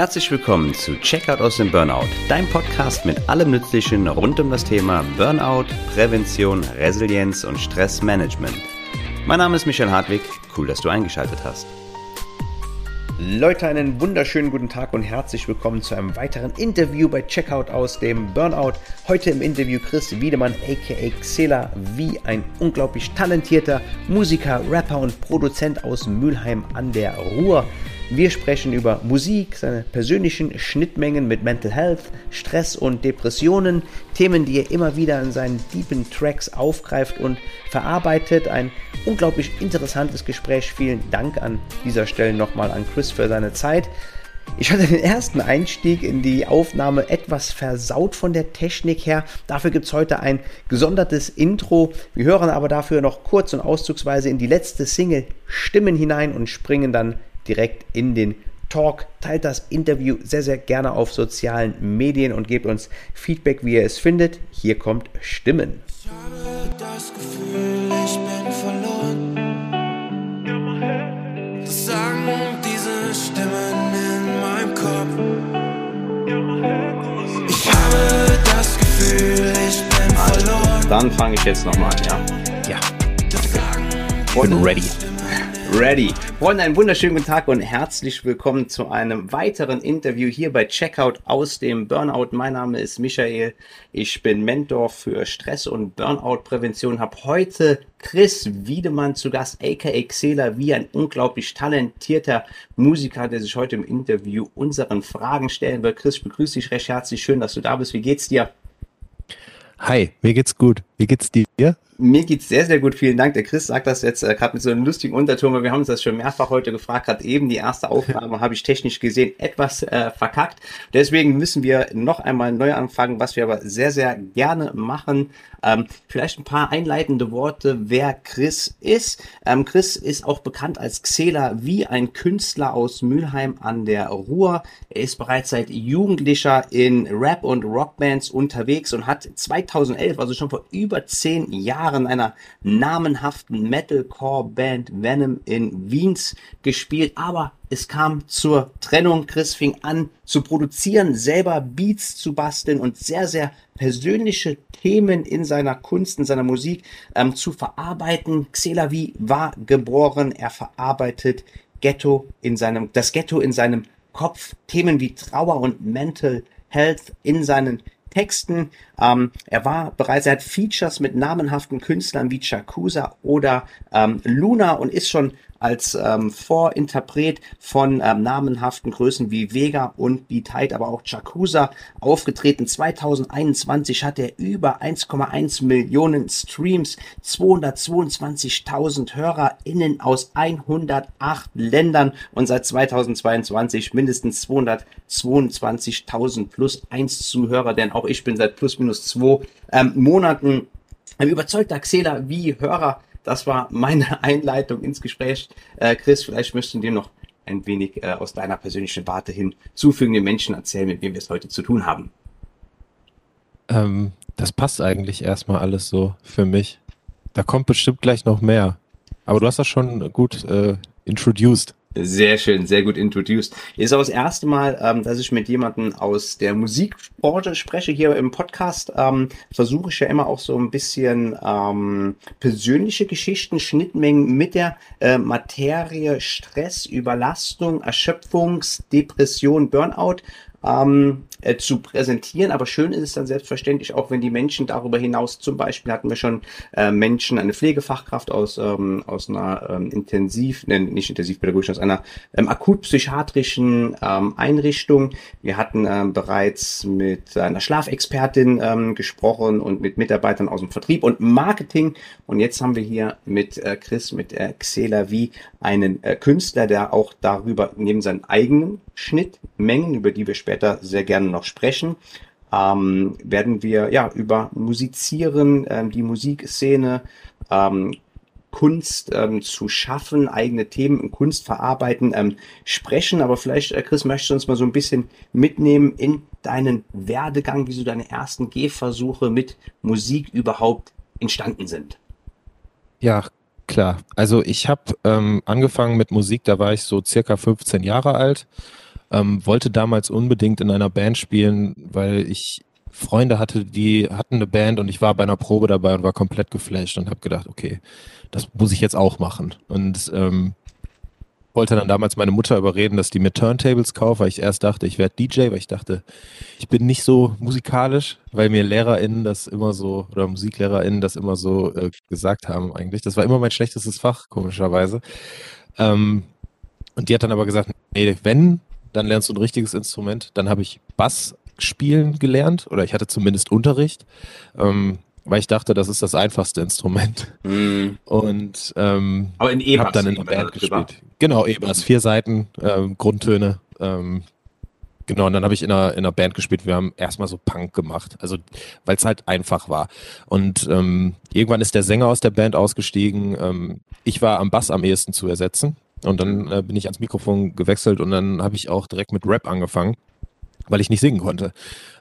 Herzlich willkommen zu Checkout aus dem Burnout, dein Podcast mit allem Nützlichen rund um das Thema Burnout, Prävention, Resilienz und Stressmanagement. Mein Name ist Michael Hartwig, cool, dass du eingeschaltet hast. Leute, einen wunderschönen guten Tag und herzlich willkommen zu einem weiteren Interview bei Checkout aus dem Burnout. Heute im Interview Chris Wiedemann aka Xela, wie ein unglaublich talentierter Musiker, Rapper und Produzent aus Mülheim an der Ruhr. Wir sprechen über Musik, seine persönlichen Schnittmengen mit Mental Health, Stress und Depressionen, Themen, die er immer wieder in seinen deepen Tracks aufgreift und verarbeitet. Ein unglaublich interessantes Gespräch. Vielen Dank an dieser Stelle nochmal an Chris für seine Zeit. Ich hatte den ersten Einstieg in die Aufnahme etwas versaut von der Technik her. Dafür gibt es heute ein gesondertes Intro. Wir hören aber dafür noch kurz und auszugsweise in die letzte Single Stimmen hinein und springen dann direkt in den Talk. Teilt das Interview sehr, sehr gerne auf sozialen Medien und gebt uns Feedback, wie ihr es findet. Hier kommt Stimmen. Ich habe das Gefühl, ich bin verloren. Das sagen diese Stimmen in meinem Kopf. Ich habe das Gefühl, ich bin verloren. Dann fange ich jetzt nochmal an, ja? Ja. Ich bin ready. Ready. Freunde, einen wunderschönen guten Tag und herzlich willkommen zu einem weiteren Interview hier bei Checkout aus dem Burnout. Mein Name ist Michael. Ich bin Mentor für Stress- und Burnout-Prävention. Habe heute Chris Wiedemann zu Gast, aka Xela, wie ein unglaublich talentierter Musiker, der sich heute im Interview unseren Fragen stellen wird. Chris, ich begrüße dich recht herzlich. Schön, dass du da bist. Wie geht's dir? Hi, mir geht's gut. Wie geht's dir? Mir geht's sehr, sehr gut. Vielen Dank. Der Chris sagt das jetzt äh, gerade mit so einem lustigen Unterton, weil wir haben uns das schon mehrfach heute gefragt. Gerade eben die erste Aufnahme habe ich technisch gesehen etwas äh, verkackt. Deswegen müssen wir noch einmal neu anfangen, was wir aber sehr, sehr gerne machen. Ähm, vielleicht ein paar einleitende Worte, wer Chris ist. Ähm, Chris ist auch bekannt als Xela wie ein Künstler aus Mülheim an der Ruhr. Er ist bereits seit Jugendlicher in Rap- und Rockbands unterwegs und hat 2011, also schon vor über zehn Jahren, einer namenhaften Metalcore-Band Venom in Wiens gespielt. Aber es kam zur Trennung. Chris fing an zu produzieren, selber Beats zu basteln und sehr, sehr persönliche Themen in seiner Kunst, in seiner Musik ähm, zu verarbeiten. Xelavi war geboren. Er verarbeitet Ghetto in seinem, das Ghetto in seinem Kopf. Themen wie Trauer und Mental Health in seinen Texten. Ähm, er war bereits, er hat Features mit namenhaften Künstlern wie Chakusa oder ähm, Luna und ist schon als ähm, Vorinterpret von ähm, namenhaften Größen wie Vega und Beat Height, aber auch Chakusa aufgetreten. 2021 hat er über 1,1 Millionen Streams, 222.000 HörerInnen aus 108 Ländern und seit 2022 mindestens 222.000 plus 1 Zuhörer, denn auch ich bin seit plus minus 2 ähm, Monaten ein überzeugter Xela wie Hörer das war meine Einleitung ins Gespräch. Äh, Chris, vielleicht möchtest du dir noch ein wenig äh, aus deiner persönlichen Warte hin zufügen, den Menschen erzählen, mit wem wir es heute zu tun haben. Ähm, das passt eigentlich erstmal alles so für mich. Da kommt bestimmt gleich noch mehr. Aber du hast das schon gut äh, introduced. Sehr schön, sehr gut introduced. Ist auch das erste Mal, ähm, dass ich mit jemandem aus der Musikbranche spreche hier im Podcast. Ähm, Versuche ich ja immer auch so ein bisschen ähm, persönliche Geschichten, Schnittmengen mit der äh, Materie Stress, Überlastung, Erschöpfungs, Depression, Burnout ähm, äh, zu präsentieren. Aber schön ist es dann selbstverständlich auch, wenn die Menschen darüber hinaus, zum Beispiel hatten wir schon äh, Menschen, eine Pflegefachkraft aus, ähm, aus einer ähm, intensiv, ne, nicht intensivpädagogischen, aus einer ähm, akutpsychiatrischen ähm, Einrichtung. Wir hatten ähm, bereits mit einer Schlafexpertin ähm, gesprochen und mit Mitarbeitern aus dem Vertrieb und Marketing. Und jetzt haben wir hier mit äh, Chris, mit äh, Xela wie einen äh, Künstler, der auch darüber neben seinen eigenen Schnittmengen, über die wir später sehr gerne noch sprechen, ähm, werden wir ja über Musizieren, ähm, die Musikszene, ähm, Kunst ähm, zu schaffen, eigene Themen in Kunst verarbeiten, ähm, sprechen. Aber vielleicht, äh, Chris, möchtest du uns mal so ein bisschen mitnehmen in deinen Werdegang, wie so deine ersten Gehversuche mit Musik überhaupt entstanden sind? Ja, klar. Also ich habe ähm, angefangen mit Musik, da war ich so circa 15 Jahre alt ähm, wollte damals unbedingt in einer Band spielen, weil ich Freunde hatte, die hatten eine Band und ich war bei einer Probe dabei und war komplett geflasht und habe gedacht, okay, das muss ich jetzt auch machen. Und ähm, wollte dann damals meine Mutter überreden, dass die mir Turntables kauft, weil ich erst dachte, ich werde DJ, weil ich dachte, ich bin nicht so musikalisch, weil mir LehrerInnen das immer so, oder MusiklehrerInnen das immer so äh, gesagt haben eigentlich. Das war immer mein schlechtestes Fach, komischerweise. Ähm, und die hat dann aber gesagt, nee, wenn, dann lernst du ein richtiges Instrument. Dann habe ich Bass spielen gelernt, oder ich hatte zumindest Unterricht. Ähm, weil ich dachte, das ist das einfachste Instrument. Mm. Und ähm, Aber in E-Bass. habe dann in der Band gespielt. Genau, E-Bass, vier Seiten, ähm, Grundtöne. Ähm, genau, und dann habe ich in einer, in einer Band gespielt. Wir haben erstmal so Punk gemacht, also weil es halt einfach war. Und ähm, irgendwann ist der Sänger aus der Band ausgestiegen. Ähm, ich war am Bass am ehesten zu ersetzen. Und dann äh, bin ich ans Mikrofon gewechselt und dann habe ich auch direkt mit Rap angefangen, weil ich nicht singen konnte.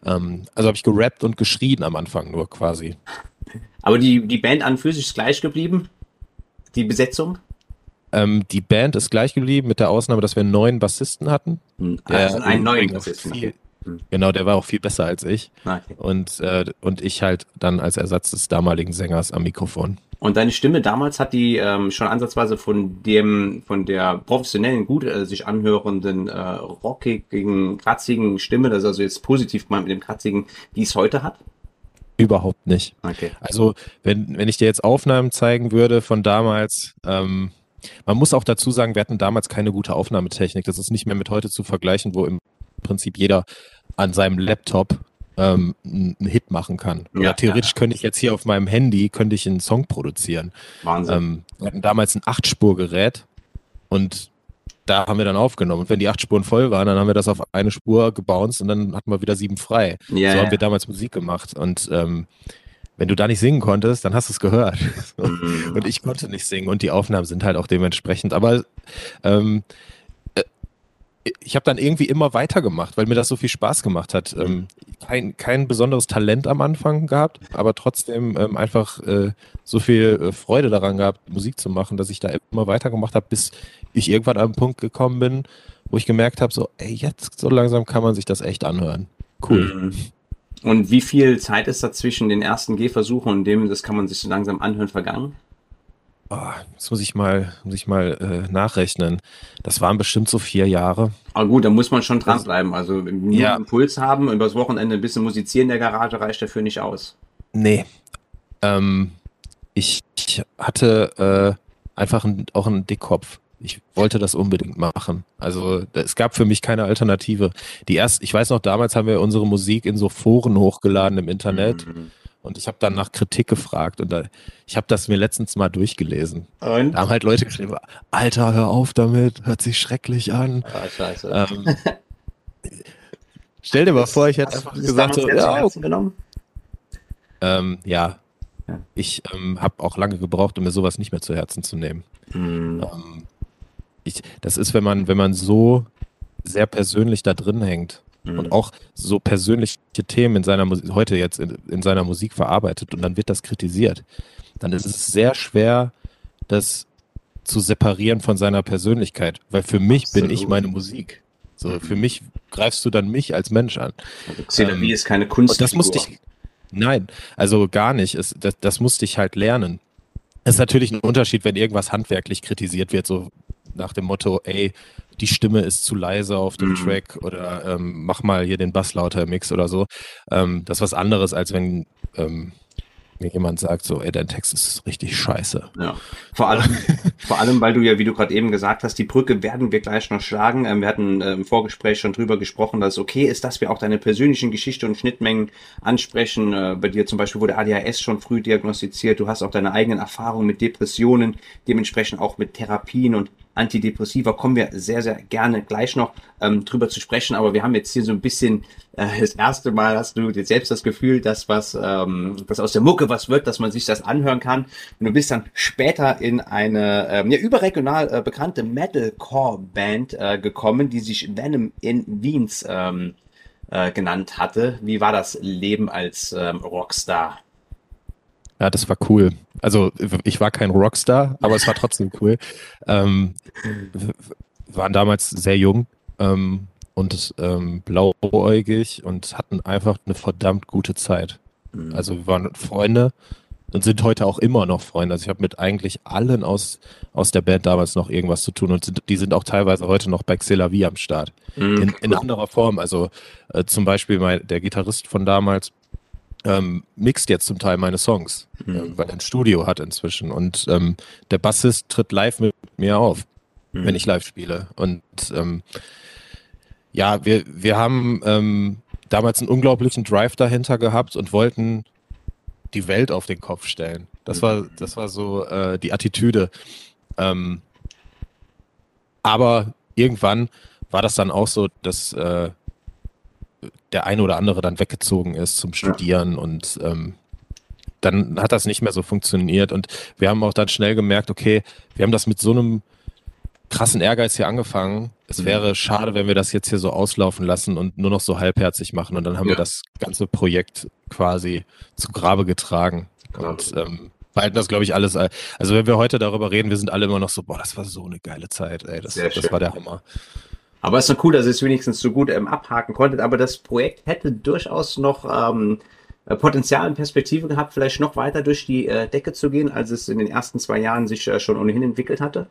Ähm, also habe ich gerappt und geschrien am Anfang nur quasi. Aber die, die Band an für sich ist gleich geblieben? Die Besetzung? Ähm, die Band ist gleich geblieben, mit der Ausnahme, dass wir einen neuen Bassisten hatten. Hm. Der also einen neuen Bassisten. viel- Hm. Genau, der war auch viel besser als ich. Ah, okay. Und, äh, und ich halt dann als Ersatz des damaligen Sängers am Mikrofon. Und deine Stimme damals hat die ähm, schon ansatzweise von dem, von der professionellen, gut äh, sich anhörenden, äh, rockigen, kratzigen Stimme, das ist also jetzt positiv gemeint mit dem kratzigen, die es heute hat? Überhaupt nicht. Okay. Also, wenn, wenn ich dir jetzt Aufnahmen zeigen würde von damals, ähm, man muss auch dazu sagen, wir hatten damals keine gute Aufnahmetechnik. Das ist nicht mehr mit heute zu vergleichen, wo im Prinzip jeder an seinem Laptop ähm, einen Hit machen kann. Oder Ja, theoretisch könnte ich jetzt hier auf meinem Handy, könnte ich einen Song produzieren. Wahnsinn. Ähm, wir hatten damals ein Achtspurgerät und da haben wir dann aufgenommen. Und wenn die acht Spuren voll waren, dann haben wir das auf eine Spur gebounced und dann hatten wir wieder sieben frei. ja, so haben ja. wir damals Musik gemacht. Und ähm, wenn du da nicht singen konntest, dann hast du es gehört. Mhm. und ich konnte nicht singen und die Aufnahmen sind halt auch dementsprechend. Aber ähm, äh, ich habe dann irgendwie immer weitergemacht, weil mir das so viel Spaß gemacht hat. Ähm, kein, kein besonderes Talent am Anfang gehabt, aber trotzdem ähm, einfach äh, so viel äh, Freude daran gehabt, Musik zu machen, dass ich da immer weitergemacht habe, bis ich irgendwann an einen Punkt gekommen bin, wo ich gemerkt habe, so, ey, jetzt so langsam kann man sich das echt anhören. Cool. Mhm. Und wie viel Zeit ist da zwischen den ersten Gehversuchen und dem, das kann man sich so langsam anhören, vergangen? Oh, das muss ich mal, muss ich mal äh, nachrechnen. Das waren bestimmt so vier Jahre. Aber gut, da muss man schon dranbleiben. Also nur Ja. einen Puls haben, übers Wochenende ein bisschen musizieren in der Garage reicht dafür nicht aus. Nee. Ähm, ich, ich hatte äh, einfach ein, auch einen Dickkopf. Ich wollte das unbedingt machen. Also es gab für mich keine Alternative. Die erst, ich weiß noch, damals haben wir unsere Musik in so Foren hochgeladen im Internet Mhm. Und ich habe dann nach Kritik gefragt und da, ich habe das mir letztens mal durchgelesen. Und? Da haben halt Leute geschrieben, Alter, hör auf damit, hört sich schrecklich an. Ah, scheiße. Ähm, stell dir mal vor, ich hätte einfach gesagt, so, ja, genommen? Ähm, ja. Ja. Ich ähm, habe auch lange gebraucht, um mir sowas nicht mehr zu Herzen zu nehmen. Mhm. Ähm, ich, das ist, wenn man, wenn man so sehr persönlich da drin hängt Mhm. und auch so persönliche Themen in seiner Musik, heute jetzt in, in seiner Musik verarbeitet und dann wird das kritisiert, dann ist es sehr schwer, das zu separieren von seiner Persönlichkeit. Weil für mich bin ich Absolut. meine Musik. So, Mhm. für mich greifst du dann mich als Mensch an. Also ähm, ist keine Kunst. Das musste ich. Nein, also gar nicht. Es, das, das musste ich halt lernen. Es ist natürlich ein Unterschied, wenn irgendwas handwerklich kritisiert wird, so nach dem Motto, ey, die Stimme ist zu leise auf dem Mhm. Track oder ähm, mach mal hier den Bass lauter im Mix oder so. Ähm, das ist was anderes, als wenn ähm, mir jemand sagt, so, ey, dein Text ist richtig scheiße. Ja. Vor allem, vor allem, weil du ja, wie du gerade eben gesagt hast, die Brücke werden wir gleich noch schlagen. Ähm, wir hatten äh, im Vorgespräch schon drüber gesprochen, dass es okay ist, dass wir auch deine persönlichen Geschichte und Schnittmengen ansprechen. Äh, bei dir zum Beispiel wurde ADHS schon früh diagnostiziert. Du hast auch deine eigenen Erfahrungen mit Depressionen, dementsprechend auch mit Therapien und Antidepressiva. Kommen wir sehr, sehr gerne gleich noch ähm, drüber zu sprechen. Aber wir haben jetzt hier so ein bisschen äh, das erste Mal hast du jetzt selbst das Gefühl, dass was, ähm, dass aus der Mucke was wird, dass man sich das anhören kann. Und du bist dann später in eine ähm, ja, überregional äh, bekannte Metalcore-Band äh, gekommen, die sich Venom in Wiens ähm, äh, genannt hatte. Wie war das Leben als ähm, Rockstar? Ja, das war cool. Also ich war kein Rockstar, aber es war trotzdem cool. Ähm, wir waren damals sehr jung ähm, und ähm, blauäugig und hatten einfach eine verdammt gute Zeit. Mhm. Also wir waren Freunde und sind heute auch immer noch Freunde. Also ich habe mit eigentlich allen aus, aus der Band damals noch irgendwas zu tun und sind, die sind auch teilweise heute noch bei Xela wie am Start. Mhm. In, in anderer Form. Also äh, zum Beispiel mein, der Gitarrist von damals ähm, mixt jetzt zum Teil meine Songs, mhm. äh, weil er ein Studio hat inzwischen. Und ähm, der Bassist tritt live mit mir auf, mhm. wenn ich live spiele. Und ähm, ja, wir, wir haben ähm, damals einen unglaublichen Drive dahinter gehabt und wollten die Welt auf den Kopf stellen. Das war, das war so äh, die Attitüde. Ähm, aber irgendwann war das dann auch so, dass äh, der eine oder andere dann weggezogen ist zum Studieren und ähm, dann hat das nicht mehr so funktioniert und wir haben auch dann schnell gemerkt, okay, wir haben das mit so einem krassen Ehrgeiz hier angefangen. Es mhm. wäre schade, wenn wir das jetzt hier so auslaufen lassen und nur noch so halbherzig machen. Und dann haben ja. wir das ganze Projekt quasi zu Grabe getragen. Genau. Und ähm, behalten das, glaube ich, alles. Also wenn wir heute darüber reden, wir sind alle immer noch so, boah, das war so eine geile Zeit, ey. Das, das war der Hammer. Aber es ist noch cool, dass ihr es wenigstens so gut ähm, abhaken konntet. Aber das Projekt hätte durchaus noch ähm, äh, Potenzial und Perspektive gehabt, vielleicht noch weiter durch die äh, Decke zu gehen, als es in den ersten zwei Jahren sich äh, schon ohnehin entwickelt hatte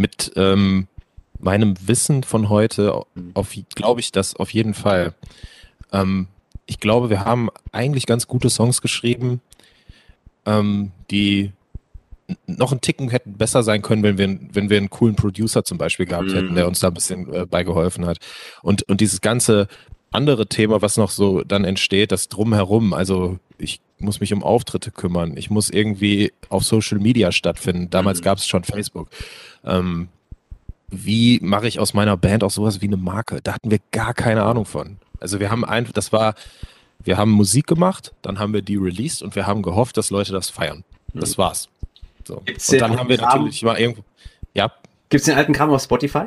mit ähm, meinem Wissen von heute, glaube ich das auf jeden Fall. Ähm, ich glaube, wir haben eigentlich ganz gute Songs geschrieben, ähm, die noch einen Ticken hätten besser sein können, wenn wir, wenn wir einen coolen Producer zum Beispiel gehabt mhm. hätten, der uns da ein bisschen äh, beigeholfen hat. Und, und dieses ganze andere Thema, was noch so dann entsteht, das drumherum, also ich muss mich um Auftritte kümmern, ich muss irgendwie auf Social Media stattfinden. Damals mhm. gab es schon Facebook. Ähm, wie mache ich aus meiner Band auch sowas wie eine Marke? Da hatten wir gar keine Ahnung von. Also wir haben einfach, das war, wir haben Musik gemacht, dann haben wir die released und wir haben gehofft, dass Leute das feiern. Das mhm. war's. So. und dann haben wir Kram? natürlich mal irgendwo, ja. Gibt's den alten Kram auf Spotify?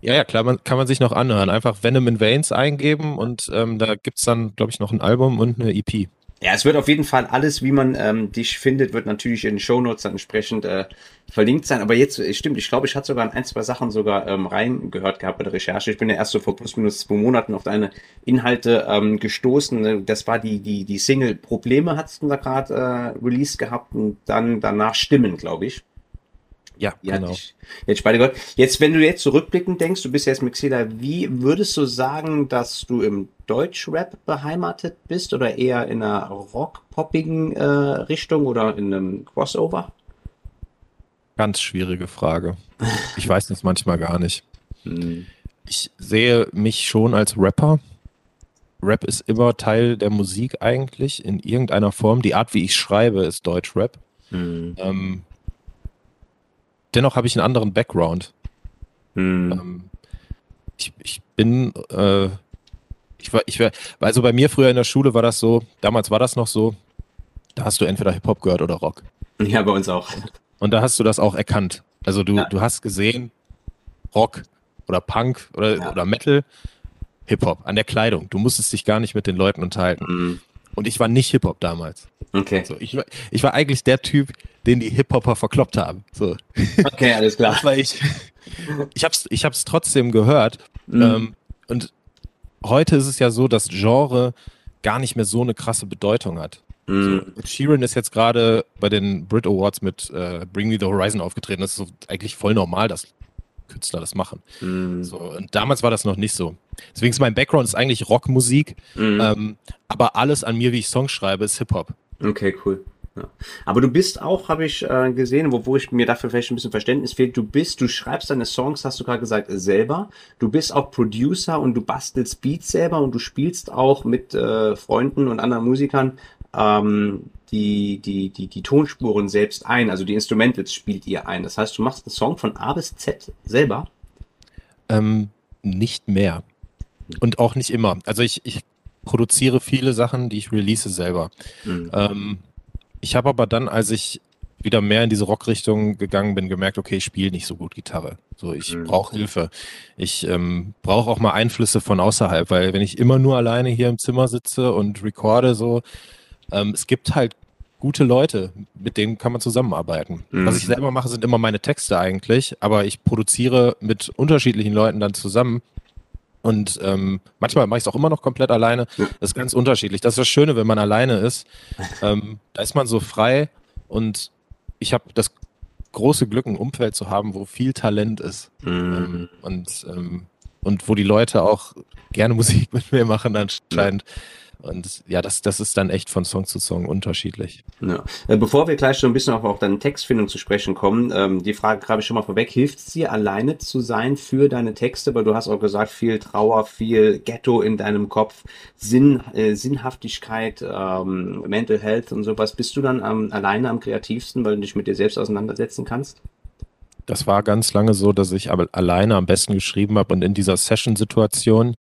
Ja, ja, klar, man, kann man sich noch anhören. Einfach Venom in Veins eingeben und ähm, da gibt's dann, glaube ich, noch ein Album und eine EP. Ja, es wird auf jeden Fall alles, wie man ähm, dich findet, wird natürlich in den Shownotes dann entsprechend äh, verlinkt sein. Aber jetzt, äh, stimmt, ich glaube, ich hatte sogar in ein, zwei Sachen sogar ähm, reingehört gehabt bei der Recherche. Ich bin ja erst so vor plus minus zwei Monaten auf deine Inhalte ähm, gestoßen. Das war die, die, die Single Probleme, hast du da gerade äh, released gehabt und dann danach Stimmen, glaube ich. Ja, ja genau. Ich, jetzt gehört. Jetzt, wenn du jetzt zurückblickend denkst, du bist jetzt mit Xela, wie würdest du sagen, dass du im Deutschrap beheimatet bist oder eher in einer rock-poppigen äh, Richtung oder in einem Crossover? Ganz schwierige Frage. Ich weiß das manchmal gar nicht. Hm. Ich sehe mich schon als Rapper. Rap ist immer Teil der Musik eigentlich in irgendeiner Form. Die Art, wie ich schreibe, ist Deutschrap. Hm. Ähm, dennoch habe ich einen anderen Background. Hm. Ähm, ich, ich bin, äh, ich war, ich war, also bei mir früher in der Schule war das so, damals war das noch so, da hast du entweder Hip-Hop gehört oder Rock. Ja, bei uns auch. Und da hast du das auch erkannt. Also du, ja. du hast gesehen, Rock oder Punk oder, ja. oder Metal, Hip-Hop an der Kleidung. Du musstest dich gar nicht mit den Leuten unterhalten. Mhm. Und ich war nicht Hip-Hop damals. Okay. So, ich, war, ich war eigentlich der Typ, den die Hip-Hopper verkloppt haben. So. Okay, alles klar. Das war ich. Ich hab's, ich hab's trotzdem gehört. Mhm. Ähm, und heute ist es ja so, dass Genre gar nicht mehr so eine krasse Bedeutung hat. Mhm. So, Sheeran ist jetzt gerade bei den Brit Awards mit äh, Bring Me the Horizon aufgetreten. Das ist so eigentlich voll normal, dass Künstler das machen. Mhm. So, und damals war das noch nicht so. Deswegen ist mein Background ist eigentlich Rockmusik, mhm. ähm, aber alles an mir, wie ich Songs schreibe, ist Hip-Hop. Okay, cool. Ja. Aber du bist auch, habe ich äh, gesehen, wo, wo ich mir dafür vielleicht ein bisschen Verständnis fehlt, du bist, du schreibst deine Songs, hast du gerade gesagt, selber. Du bist auch Producer und du bastelst Beats selber und du spielst auch mit äh, Freunden und anderen Musikern ähm, die, die, die, die Tonspuren selbst ein, also die Instrumentals spielt ihr ein. Das heißt, du machst einen Song von A bis Z selber? Ähm, nicht mehr. Und auch nicht immer. Also ich, ich produziere viele Sachen, die ich release selber. Mhm. Ähm, ich habe aber dann, als ich wieder mehr in diese Rockrichtung gegangen bin, gemerkt, okay, ich spiele nicht so gut Gitarre. So, ich mhm. brauche Hilfe. Ich ähm, brauche auch mal Einflüsse von außerhalb, weil wenn ich immer nur alleine hier im Zimmer sitze und recorde so, ähm, es gibt halt gute Leute, mit denen kann man zusammenarbeiten. Mhm. Was ich selber mache, sind immer meine Texte eigentlich, aber ich produziere mit unterschiedlichen Leuten dann zusammen Und ähm, manchmal mache ich es auch immer noch komplett alleine. Das ist ganz unterschiedlich. Das ist das Schöne, wenn man alleine ist. Ähm, da ist man so frei und ich habe das große Glück, ein Umfeld zu haben, wo viel Talent ist. Mhm. und, ähm, und wo die Leute auch gerne Musik mit mir machen anscheinend. Und ja, das, das ist dann echt von Song zu Song unterschiedlich. Ja. Äh, bevor wir gleich so ein bisschen auf, auf deine Textfindung zu sprechen kommen, ähm, die Frage grabe ich schon mal vorweg. Hilft es dir, alleine zu sein für deine Texte? Weil du hast auch gesagt, viel Trauer, viel Ghetto in deinem Kopf, Sinn, äh, Sinnhaftigkeit, ähm, Mental Health und sowas. Bist du dann ähm, alleine am kreativsten, weil du dich mit dir selbst auseinandersetzen kannst? Das war ganz lange so, dass ich aber alleine am besten geschrieben habe und in dieser Session-Situation,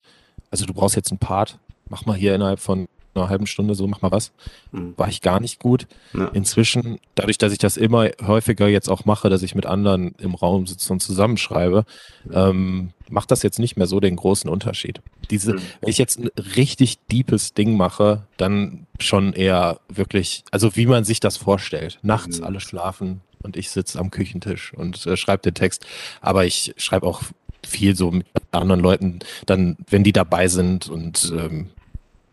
also du brauchst jetzt einen Part, mach mal hier innerhalb von einer halben Stunde so, mach mal was, mhm. war ich gar nicht gut. Ja. Inzwischen, dadurch, dass ich das immer häufiger jetzt auch mache, dass ich mit anderen im Raum sitze und zusammenschreibe, ähm, macht das jetzt nicht mehr so den großen Unterschied. Diese, mhm. wenn ich jetzt ein richtig deepes Ding mache, dann schon eher wirklich, also wie man sich das vorstellt. Nachts mhm. alle schlafen und ich sitze am Küchentisch und äh, schreibe den Text. Aber ich schreibe auch viel so mit anderen Leuten, dann, wenn die dabei sind und ähm,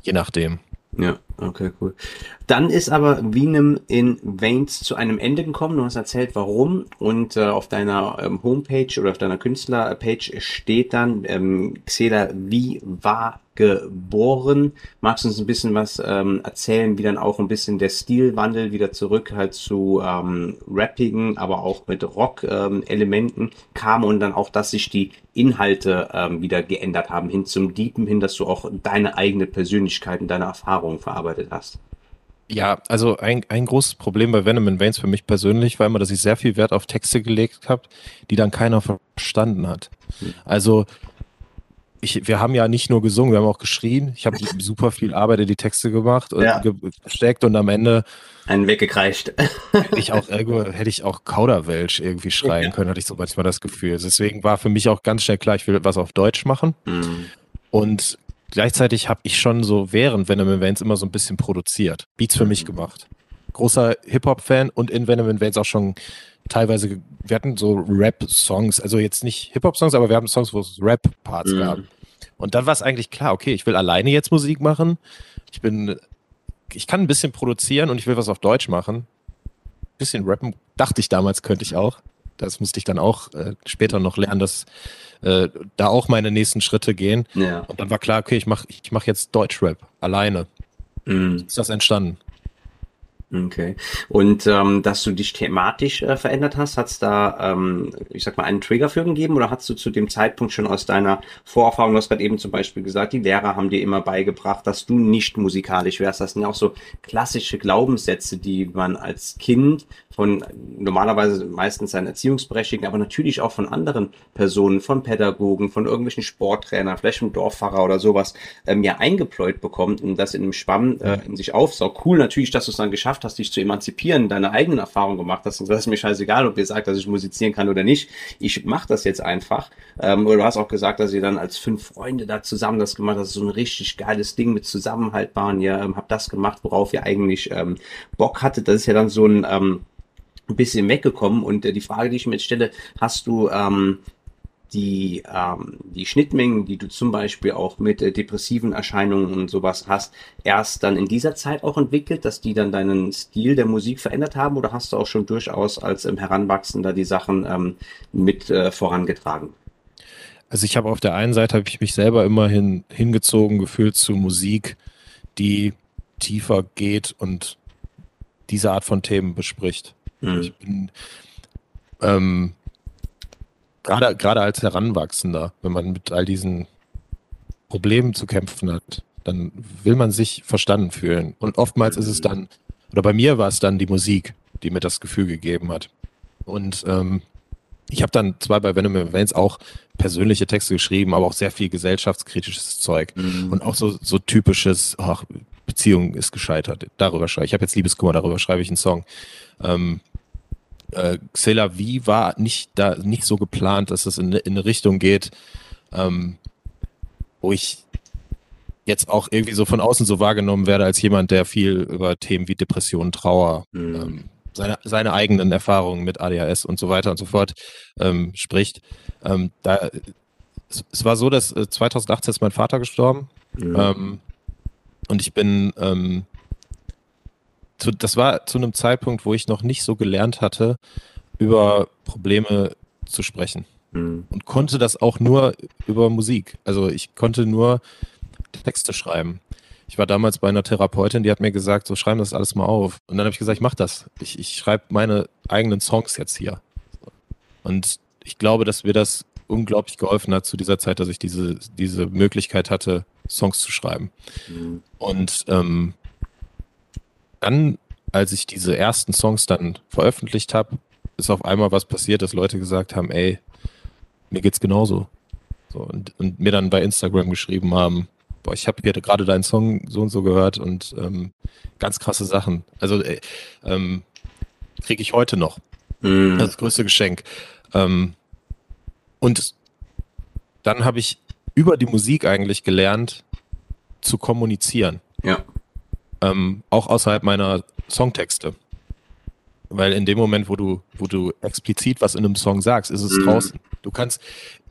Je nachdem. Ja, okay, cool. Dann ist aber Venom in Veins zu einem Ende gekommen. Du hast erzählt, warum. Und äh, auf deiner ähm, Homepage oder auf deiner Künstlerpage steht dann, ähm, Xela, wie war geboren? Magst du uns ein bisschen was ähm, erzählen, wie dann auch ein bisschen der Stilwandel wieder zurück halt zu ähm, rappigen, aber auch mit Rock-Elementen ähm, kam und dann auch, dass sich die Inhalte ähm, wieder geändert haben, hin zum Deepen, hin, dass du auch deine eigene Persönlichkeit und deine Erfahrungen verarbeitet hast? Ja, also ein, ein großes Problem bei Venom in Veins für mich persönlich war immer, dass ich sehr viel Wert auf Texte gelegt habe, die dann keiner verstanden hat. Hm. Also ich, wir haben ja nicht nur gesungen, wir haben auch geschrien. Ich habe super viel Arbeit in die Texte gemacht und ja. gesteckt und am Ende einen weggekreischt. hätte ich auch hätte ich auch Kauderwelsch irgendwie schreien können, hatte ich so manchmal das Gefühl. Deswegen war für mich auch ganz schnell klar, ich will was auf Deutsch machen. Mhm. Und gleichzeitig habe ich schon so während Venom Events immer so ein bisschen produziert, Beats für mich gemacht. Großer Hip-Hop-Fan und in Venom Events auch schon teilweise, wir hatten so Rap-Songs, also jetzt nicht Hip-Hop-Songs, aber wir haben Songs, wo es Rap-Parts mhm. gab. Und dann war es eigentlich klar, okay, ich will alleine jetzt Musik machen. Ich bin, ich kann ein bisschen produzieren und ich will was auf Deutsch machen. Ein bisschen rappen, dachte ich damals, könnte ich auch. Das musste ich dann auch äh, später noch lernen, dass äh, da auch meine nächsten Schritte gehen. Ja. Und dann war klar, okay, ich mache ich mach jetzt Deutschrap alleine. Mhm. Ist das entstanden? Okay. Und ähm, dass du dich thematisch äh, verändert hast, hat es da, ähm, ich sag mal, einen Trigger für gegeben oder hast du zu dem Zeitpunkt schon aus deiner Vorerfahrung, du hast gerade eben zum Beispiel gesagt, die Lehrer haben dir immer beigebracht, dass du nicht musikalisch wärst. Das sind ja auch so klassische Glaubenssätze, die man als Kind von normalerweise meistens seinen Erziehungsberechtigten, aber natürlich auch von anderen Personen, von Pädagogen, von irgendwelchen Sporttrainern, vielleicht einem Dorffahrer oder sowas, ähm, ja eingepläut bekommt und das in einem Schwamm äh, in sich aufsaugt. Cool natürlich, dass du es dann geschafft hast, dich zu emanzipieren, deine eigenen Erfahrungen gemacht hast. Und das ist mir scheißegal, ob ihr sagt, dass ich musizieren kann oder nicht. Ich mache das jetzt einfach. Ähm, oder du hast auch gesagt, dass ihr dann als fünf Freunde da zusammen das gemacht hast. So ein richtig geiles Ding mit Zusammenhalt waren. Ihr ähm, habt das gemacht, worauf ihr eigentlich ähm, Bock hattet. Das ist ja dann so ein ähm, ein bisschen weggekommen. Und äh, die Frage, die ich mir jetzt stelle, hast du ähm, die, ähm, die Schnittmengen, die du zum Beispiel auch mit äh, depressiven Erscheinungen und sowas hast, erst dann in dieser Zeit auch entwickelt, dass die dann deinen Stil der Musik verändert haben oder hast du auch schon durchaus als ähm, Heranwachsender die Sachen ähm, mit äh, vorangetragen? Also ich habe auf der einen Seite habe ich mich selber immerhin hingezogen gefühlt zu Musik, die tiefer geht und diese Art von Themen bespricht. Mhm. Ich bin ähm, gerade gerade als Heranwachsender, wenn man mit all diesen Problemen zu kämpfen hat, dann will man sich verstanden fühlen. Und oftmals ist es dann, oder bei mir war es dann die Musik, die mir das Gefühl gegeben hat. Und ähm, ich habe dann zwar bei Venom Events auch persönliche Texte geschrieben, aber auch sehr viel gesellschaftskritisches Zeug mhm. und auch so, so typisches, ach, Beziehung ist gescheitert. Darüber schreibe ich. Ich habe jetzt Liebeskummer, darüber schreibe ich einen Song. Ähm, äh, Xela V war nicht da nicht so geplant, dass es in, in eine Richtung geht, ähm, wo ich jetzt auch irgendwie so von außen so wahrgenommen werde als jemand, der viel über Themen wie Depression, Trauer, mhm. ähm, seine, seine eigenen Erfahrungen mit ADHS und so weiter und so fort ähm, spricht. Ähm, da es, es war so, dass äh, 2018 ist mein Vater gestorben. Mhm. Ähm, und ich bin, ähm, zu, das war zu einem Zeitpunkt, wo ich noch nicht so gelernt hatte, über Probleme zu sprechen. Mhm. Und konnte das auch nur über Musik. Also ich konnte nur Texte schreiben. Ich war damals bei einer Therapeutin, die hat mir gesagt, so schreiben das alles mal auf. Und dann habe ich gesagt, ich mach das. Ich, ich schreibe meine eigenen Songs jetzt hier. Und ich glaube, dass mir das unglaublich geholfen hat zu dieser Zeit, dass ich diese, diese Möglichkeit hatte, Songs zu schreiben. Mhm. Und ähm, dann, als ich diese ersten Songs dann veröffentlicht habe, ist auf einmal was passiert, dass Leute gesagt haben, ey, mir geht's genauso. So, und, und mir dann bei Instagram geschrieben haben, boah, ich habe hier gerade deinen Song so und so gehört und ähm, ganz krasse Sachen. Also äh, ähm, kriege ich heute noch. Mm. Das größte Geschenk. Ähm, und dann habe ich über die Musik eigentlich gelernt zu kommunizieren. Ja. Ähm, auch außerhalb meiner Songtexte. Weil in dem Moment, wo du, wo du explizit was in einem Song sagst, ist es mm. draußen. Du kannst,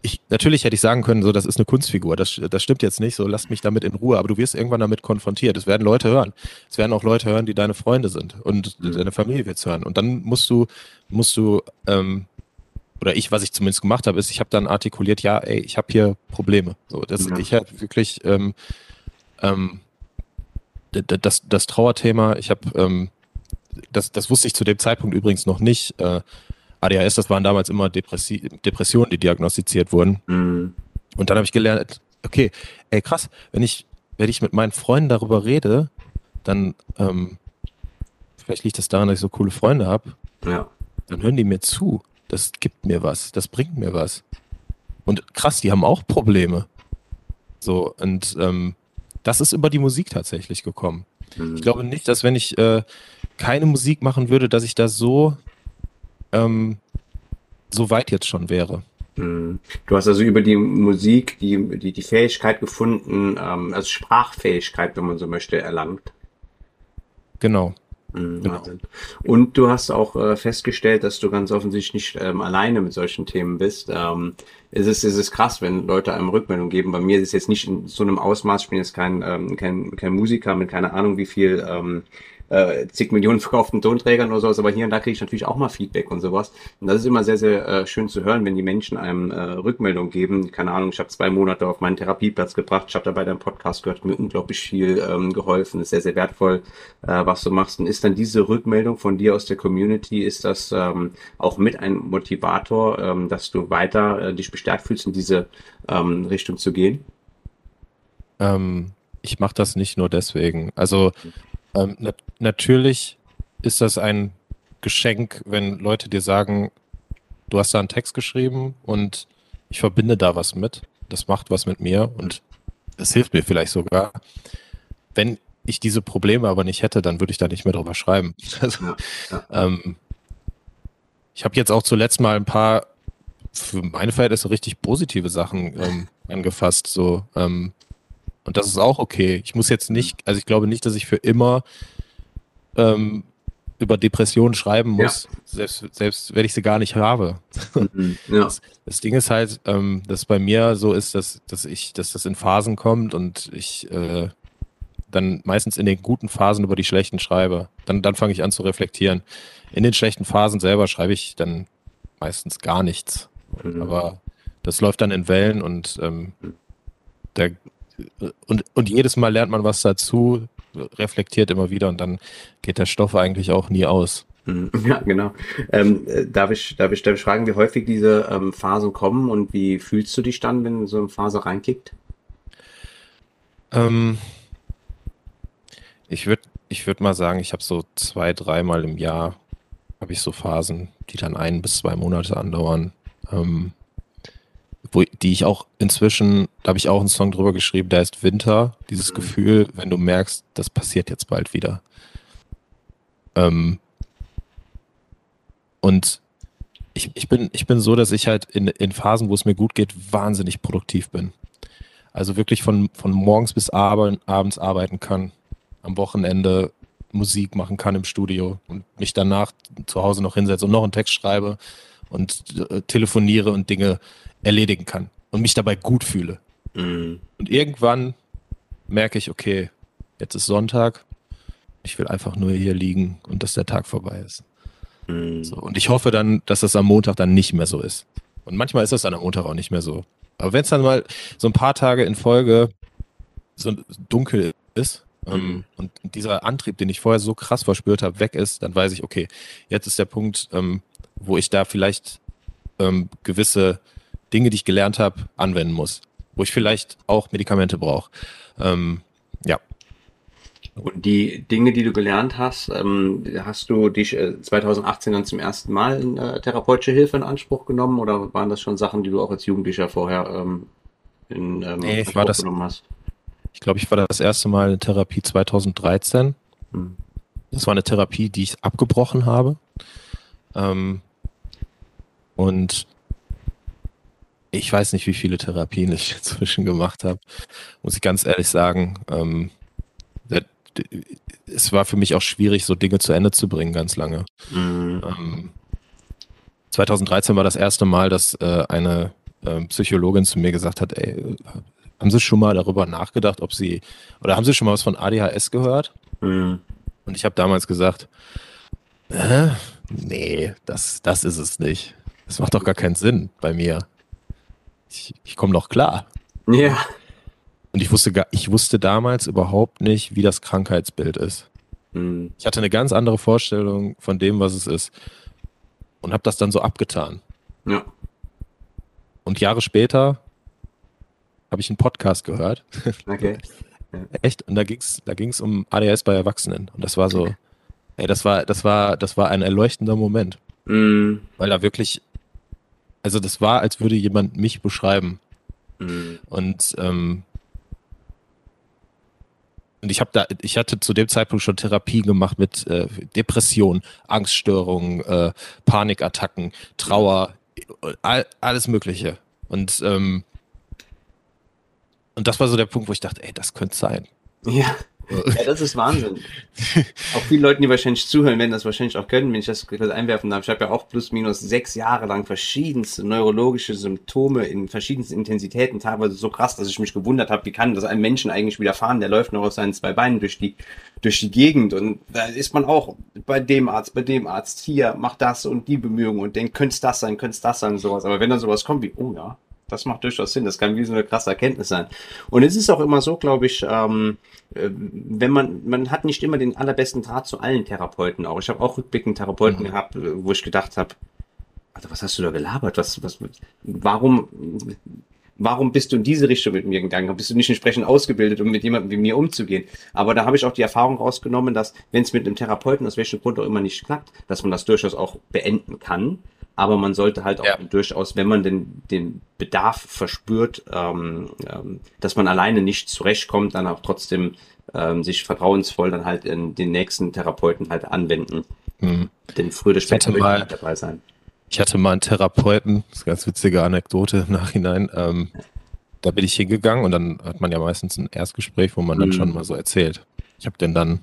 ich, natürlich hätte ich sagen können, so, das ist eine Kunstfigur, das, das stimmt jetzt nicht, so, lass mich damit in Ruhe, aber du wirst irgendwann damit konfrontiert. Es werden Leute hören. Es werden auch Leute hören, die deine Freunde sind und mhm. deine Familie wird hören. Und dann musst du, musst du, ähm, oder ich, was ich zumindest gemacht habe, ist, ich habe dann artikuliert, ja, ey, ich habe hier Probleme. So, das, ja. ich habe wirklich ähm, ähm, das, das Trauerthema, ich habe, ähm, das, das wusste ich zu dem Zeitpunkt übrigens noch nicht. Äh, ADHS, das waren damals immer Depressi Depressionen, die diagnostiziert wurden. Mhm. Und dann habe ich gelernt, okay, ey krass, wenn ich, wenn ich mit meinen Freunden darüber rede, dann ähm, vielleicht liegt das daran, dass ich so coole Freunde habe. Ja. Dann hören die mir zu. Das gibt mir was, das bringt mir was. Und krass, die haben auch Probleme. So, und ähm, das ist über die Musik tatsächlich gekommen. Mhm. Ich glaube nicht, dass wenn ich äh, keine Musik machen würde, dass ich da so ähm, so weit jetzt schon wäre. Mhm. Du hast also über die Musik die, die, die Fähigkeit gefunden, ähm, also Sprachfähigkeit, wenn man so möchte, erlangt. Genau. Mhm, genau. Und du hast auch äh, festgestellt, dass du ganz offensichtlich nicht ähm, alleine mit solchen Themen bist. Ähm, es, ist, es ist krass, wenn Leute einem Rückmeldung geben. Bei mir ist es jetzt nicht in so einem Ausmaß, ich bin jetzt kein, ähm, kein, kein Musiker mit keine Ahnung, wie viel ähm, äh, zig Millionen verkauften Tonträgern oder sowas, aber hier und da kriege ich natürlich auch mal Feedback und sowas. Und das ist immer sehr, sehr äh, schön zu hören, wenn die Menschen einem äh, Rückmeldung geben. Keine Ahnung, ich habe zwei Monate auf meinen Therapieplatz gebracht, ich habe dabei deinen Podcast gehört, mir unglaublich viel ähm, geholfen, ist sehr, sehr wertvoll, äh, was du machst. Und ist dann diese Rückmeldung von dir aus der Community, ist das ähm, auch mit ein Motivator, ähm, dass du weiter äh, dich bestärkt fühlst, in diese ähm, Richtung zu gehen? Ähm, ich mache das nicht nur deswegen. Also ähm, nat natürlich ist das ein Geschenk, wenn Leute dir sagen, du hast da einen Text geschrieben und ich verbinde da was mit. Das macht was mit mir und das hilft mir vielleicht sogar. Wenn ich diese Probleme aber nicht hätte, dann würde ich da nicht mehr drüber schreiben. Also, ja, ja. Ähm, ich habe jetzt auch zuletzt mal ein paar für meine Verhältnisse richtig positive Sachen ähm, angefasst. So, ähm, und das ist auch okay. Ich muss jetzt nicht, also ich glaube nicht, dass ich für immer ähm, über Depressionen schreiben muss, ja. selbst, selbst wenn ich sie gar nicht habe. Mhm, ja. das, das, Ding ist halt, ähm, dass bei mir so ist, dass, dass ich, dass das in Phasen kommt und ich äh, dann meistens in den guten Phasen über die schlechten schreibe. Dann, dann fange ich an zu reflektieren. In den schlechten Phasen selber schreibe ich dann meistens gar nichts. Mhm. Aber das läuft dann in Wellen und ähm, da und, und jedes Mal lernt man was dazu, reflektiert immer wieder und dann geht der Stoff eigentlich auch nie aus. Mhm. Ja, genau. Ähm, darf, ich, darf, ich, darf ich fragen, wie häufig diese ähm, Phasen kommen und wie fühlst du dich dann, wenn so eine Phase reinkickt? Ähm, ich würde ich würd mal sagen, ich habe so zwei, dreimal im Jahr habe ich so Phasen, die dann ein bis zwei Monate andauern. Ähm, wo, die ich auch inzwischen, da habe ich auch einen Song drüber geschrieben, der heißt Winter. Dieses mhm. Gefühl, wenn du merkst, das passiert jetzt bald wieder. Ähm, und ich, ich, bin, ich bin so, dass ich halt in, in Phasen, wo es mir gut geht, wahnsinnig produktiv bin. Also wirklich von, von morgens bis abends arbeiten kann, am Wochenende Musik machen kann im Studio und mich danach zu Hause noch hinsetze und noch einen Text schreibe und äh, telefoniere und Dinge erledigen kann. und mich dabei gut fühle. Mhm. Und irgendwann merke ich, okay, jetzt ist Sonntag, ich will einfach nur hier liegen und dass der Tag vorbei ist. Mhm. So, und ich hoffe dann, dass das am Montag dann nicht mehr so ist. Und manchmal ist das dann am Montag auch nicht mehr so. Aber wenn es dann mal so ein paar Tage in Folge so dunkel ist ähm, Mhm. und dieser Antrieb, den ich vorher so krass verspürt habe, weg ist, dann weiß ich, okay, jetzt ist der Punkt, ähm, wo ich da vielleicht ähm, gewisse Dinge, die ich gelernt habe, anwenden muss. Wo ich vielleicht auch Medikamente brauche. Ähm, ja, Und die Dinge, die du gelernt hast, ähm, hast du dich äh, 2018 dann zum ersten Mal in äh, therapeutische Hilfe in Anspruch genommen oder waren das schon Sachen, die du auch als Jugendlicher vorher ähm, in ähm, Nee, ich Anspruch war das- genommen hast? ich glaube, ich war das erste Mal in Therapie 2013. Hm. Das war eine Therapie, die ich abgebrochen habe. Ähm, und ich weiß nicht, wie viele Therapien ich inzwischen gemacht habe, muss ich ganz ehrlich sagen. Ähm, es war für mich auch schwierig, so Dinge zu Ende zu bringen, ganz lange. Mhm. Ähm, 2013 war das erste Mal, dass äh, eine ähm, Psychologin zu mir gesagt hat, ey, haben Sie schon mal darüber nachgedacht, ob Sie, oder haben Sie schon mal was von ADHS gehört? Mhm. Und ich habe damals gesagt, äh, nee, das, das ist es nicht. Das macht doch gar keinen Sinn bei mir. Ich, ich komme noch klar. Ja. Und ich wusste, gar, ich wusste damals überhaupt nicht, wie das Krankheitsbild ist. Mhm. Ich hatte eine ganz andere Vorstellung von dem, was es ist. Und habe das dann so abgetan. Ja. Und Jahre später habe ich einen Podcast gehört. Okay. Echt? Und da ging's, da ging's um ADHS bei Erwachsenen. Und das war so, ey, das war, das war, das war ein erleuchtender Moment. Mhm. Weil da wirklich, also das war, als würde jemand mich beschreiben. Mhm. Und, ähm, und ich habe da, ich hatte zu dem Zeitpunkt schon Therapie gemacht mit äh, Depression, Angststörungen, äh, Panikattacken, Trauer, all, alles Mögliche. Und ähm, und das war so der Punkt, wo ich dachte, ey, das könnte sein. Ja. Ja, das ist Wahnsinn. auch viele Leute, die wahrscheinlich zuhören, werden das wahrscheinlich auch können, wenn ich das einwerfen darf. Ich habe ja auch plus minus sechs Jahre lang verschiedenste neurologische Symptome in verschiedensten Intensitäten, teilweise so krass, dass ich mich gewundert habe, wie kann das einem Menschen eigentlich widerfahren? Der läuft noch auf seinen zwei Beinen durch die, durch die Gegend und da ist man auch bei dem Arzt, bei dem Arzt, hier, mach das und die Bemühungen und denkt, könnte es das sein, könnte es das sein, sowas. Aber wenn dann sowas kommt wie, oh ja, das macht durchaus Sinn. Das kann wie so eine krasse Erkenntnis sein. Und es ist auch immer so, glaube ich, ähm, äh, wenn man, man hat nicht immer den allerbesten Draht zu allen Therapeuten auch. Ich habe auch rückblickend Therapeuten Mhm. gehabt, äh, wo ich gedacht habe, Alter, was hast du da gelabert? Was, was, warum, warum bist du in diese Richtung mit mir gegangen? Bist du nicht entsprechend ausgebildet, um mit jemandem wie mir umzugehen? Aber da habe ich auch die Erfahrung rausgenommen, dass wenn es mit einem Therapeuten aus welchem Grund auch immer nicht klappt, dass man das durchaus auch beenden kann. Aber man sollte halt auch Ja. durchaus, wenn man den, den Bedarf verspürt, ähm, ähm, dass man alleine nicht zurechtkommt, dann auch trotzdem ähm, sich vertrauensvoll dann halt in den nächsten Therapeuten halt anwenden. Hm. Denn früher oder später wird mal- man dabei sein. Ich hatte mal einen Therapeuten, das ist eine ganz witzige Anekdote im Nachhinein. Ähm, da bin ich hingegangen und dann hat man ja meistens ein Erstgespräch, wo man dann Mhm. schon mal so erzählt. Ich habe den dann,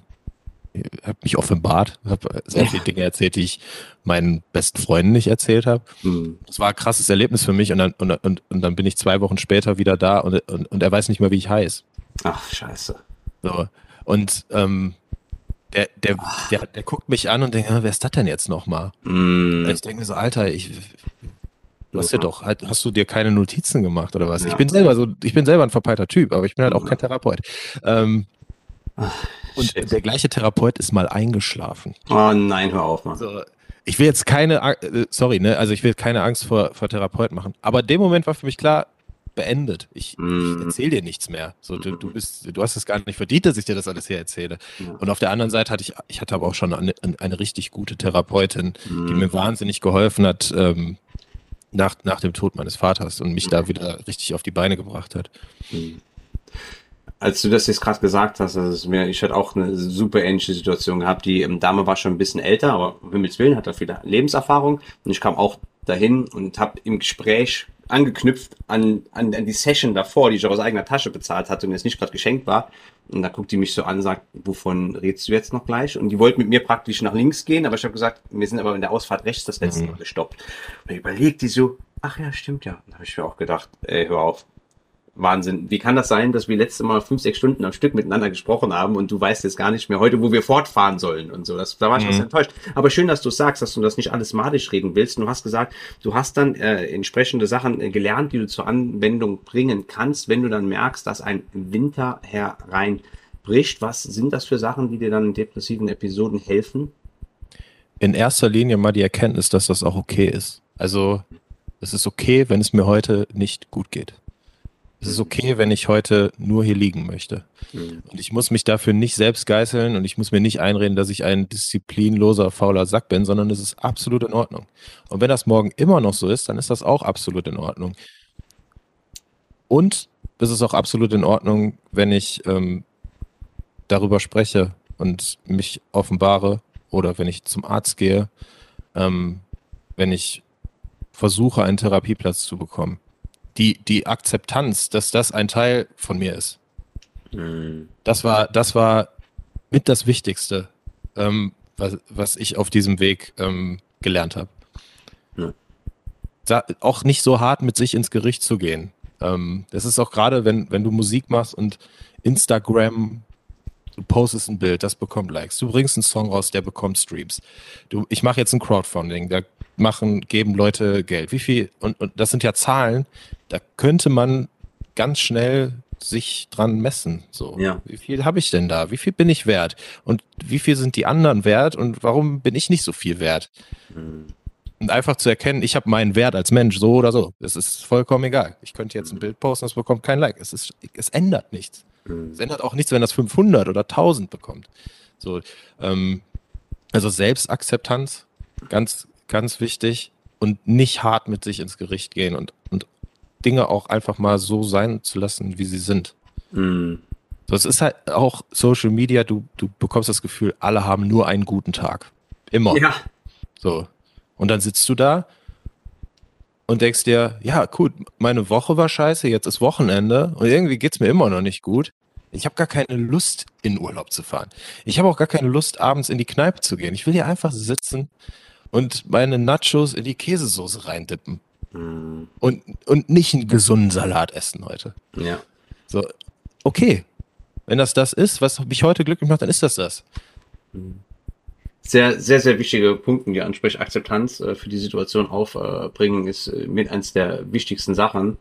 habe mich offenbart, habe sehr viele Dinge erzählt, die ich meinen besten Freunden nicht erzählt habe. Hm. Das war ein krasses Erlebnis für mich und dann, und, und, und dann bin ich zwei Wochen später wieder da und, und, und er weiß nicht mehr, wie ich heiße. Ach, scheiße. So. Und ähm, der, der, der, der guckt mich an und denkt, "Ah, wer ist das denn jetzt nochmal? Hm. Ich denke mir so, Alter, ich, du hast Ja. ja doch, halt, hast du dir keine Notizen gemacht oder was? Ja. Ich bin selber so, ich bin selber ein verpeilter Typ, aber ich bin halt auch kein Therapeut. Ähm, und shit. der gleiche Therapeut ist mal eingeschlafen. Oh nein, hör auf, Mann. So, ich will jetzt keine, äh, sorry, ne, also ich will keine Angst vor, vor Therapeuten machen. Aber in dem Moment war für mich klar, beendet. Ich, ich Mm. erzähle dir nichts mehr. So, du, du bist, du hast es gar nicht verdient, dass ich dir das alles hier erzähle. Ja. Und auf der anderen Seite hatte ich, ich hatte aber auch schon eine, eine richtig gute Therapeutin, die Mm. mir wahnsinnig geholfen hat, ähm, nach, nach dem Tod meines Vaters und mich da wieder richtig auf die Beine gebracht hat. Hm. Als du das jetzt gerade gesagt hast, ist mir, ich hatte auch eine super ähnliche Situation gehabt. Die ähm, Dame war schon ein bisschen älter, aber um Himmels Willen hat er viel Lebenserfahrung. Und ich kam auch dahin und habe im Gespräch angeknüpft an, an, an die Session davor, die ich auch aus eigener Tasche bezahlt hatte und jetzt nicht gerade geschenkt war. Und da guckt die mich so an und sagt, wovon redest du jetzt noch gleich? Und die wollte mit mir praktisch nach links gehen, aber ich habe gesagt, wir sind aber in der Ausfahrt rechts das letzte Mhm. Mal gestoppt. Und überlegt die so, Ach ja, stimmt ja. Da habe ich mir auch gedacht, ey, hör auf. Wahnsinn. Wie kann das sein, dass wir letzte Mal fünf, sechs Stunden am Stück miteinander gesprochen haben und du weißt jetzt gar nicht mehr heute, wo wir fortfahren sollen und so. Das, da war ich mhm. was enttäuscht. Aber schön, dass du sagst, dass du das nicht alles madisch reden willst. Du hast gesagt, du hast dann äh, entsprechende Sachen äh, gelernt, die du zur Anwendung bringen kannst, wenn du dann merkst, dass ein Winter hereinbricht. Was sind das für Sachen, die dir dann in depressiven Episoden helfen? In erster Linie mal die Erkenntnis, dass das auch okay ist. Also es ist okay, wenn es mir heute nicht gut geht. Es ist okay, wenn ich heute nur hier liegen möchte. Mhm. Und ich muss mich dafür nicht selbst geißeln und ich muss mir nicht einreden, dass ich ein disziplinloser, fauler Sack bin, sondern es ist absolut in Ordnung. Und wenn das morgen immer noch so ist, dann ist das auch absolut in Ordnung. Und es ist auch absolut in Ordnung, wenn ich ähm, darüber spreche und mich offenbare oder wenn ich zum Arzt gehe, ähm, wenn ich versuche, einen Therapieplatz zu bekommen die, die Akzeptanz, dass das ein Teil von mir ist. Mhm. Das war, das war mit das Wichtigste, ähm, was, was ich auf diesem Weg ähm, gelernt habe. Mhm. auch nicht so hart mit sich ins Gericht zu gehen. Ähm, das ist auch gerade, wenn, wenn du Musik machst und Instagram, du postest ein Bild, das bekommt Likes. Du bringst einen Song raus, der bekommt Streams. Du, ich mache jetzt ein Crowdfunding, da machen, geben Leute Geld. Wie viel? Und, und das sind ja Zahlen, da könnte man ganz schnell sich dran messen. So, ja. wie viel habe ich denn da? Wie viel bin ich wert? Und wie viel sind die anderen wert? Und warum bin ich nicht so viel wert? Mhm. Und einfach zu erkennen, ich habe meinen Wert als Mensch, so oder so. Es ist vollkommen egal. Ich könnte jetzt ein Bild posten, das bekommt kein Like. Es, ist, es ändert nichts. Mhm. Es ändert auch nichts, wenn das 500 oder 1000 bekommt. So, ähm, also Selbstakzeptanz, ganz, ganz wichtig. Und nicht hart mit sich ins Gericht gehen und, und Dinge auch einfach mal so sein zu lassen, wie sie sind. Mhm. So, es ist halt auch Social Media, du, du bekommst das Gefühl, alle haben nur einen guten Tag. Immer. Ja. So. Und dann sitzt du da und denkst dir, ja, gut, meine Woche war scheiße, jetzt ist Wochenende und irgendwie geht es mir immer noch nicht gut. Ich habe gar keine Lust, in Urlaub zu fahren. Ich habe auch gar keine Lust, abends in die Kneipe zu gehen. Ich will hier einfach sitzen und meine Nachos in die Käsesoße reindippen. Mhm. Und, und nicht einen gesunden Salat essen heute. Ja. So, okay. Wenn das das ist, was mich heute glücklich macht, dann ist das das. Mhm. Sehr, sehr, sehr wichtige Punkte, die ansprechen. Akzeptanz äh, für die Situation aufbringen, ist äh, mit eins der wichtigsten Sachen.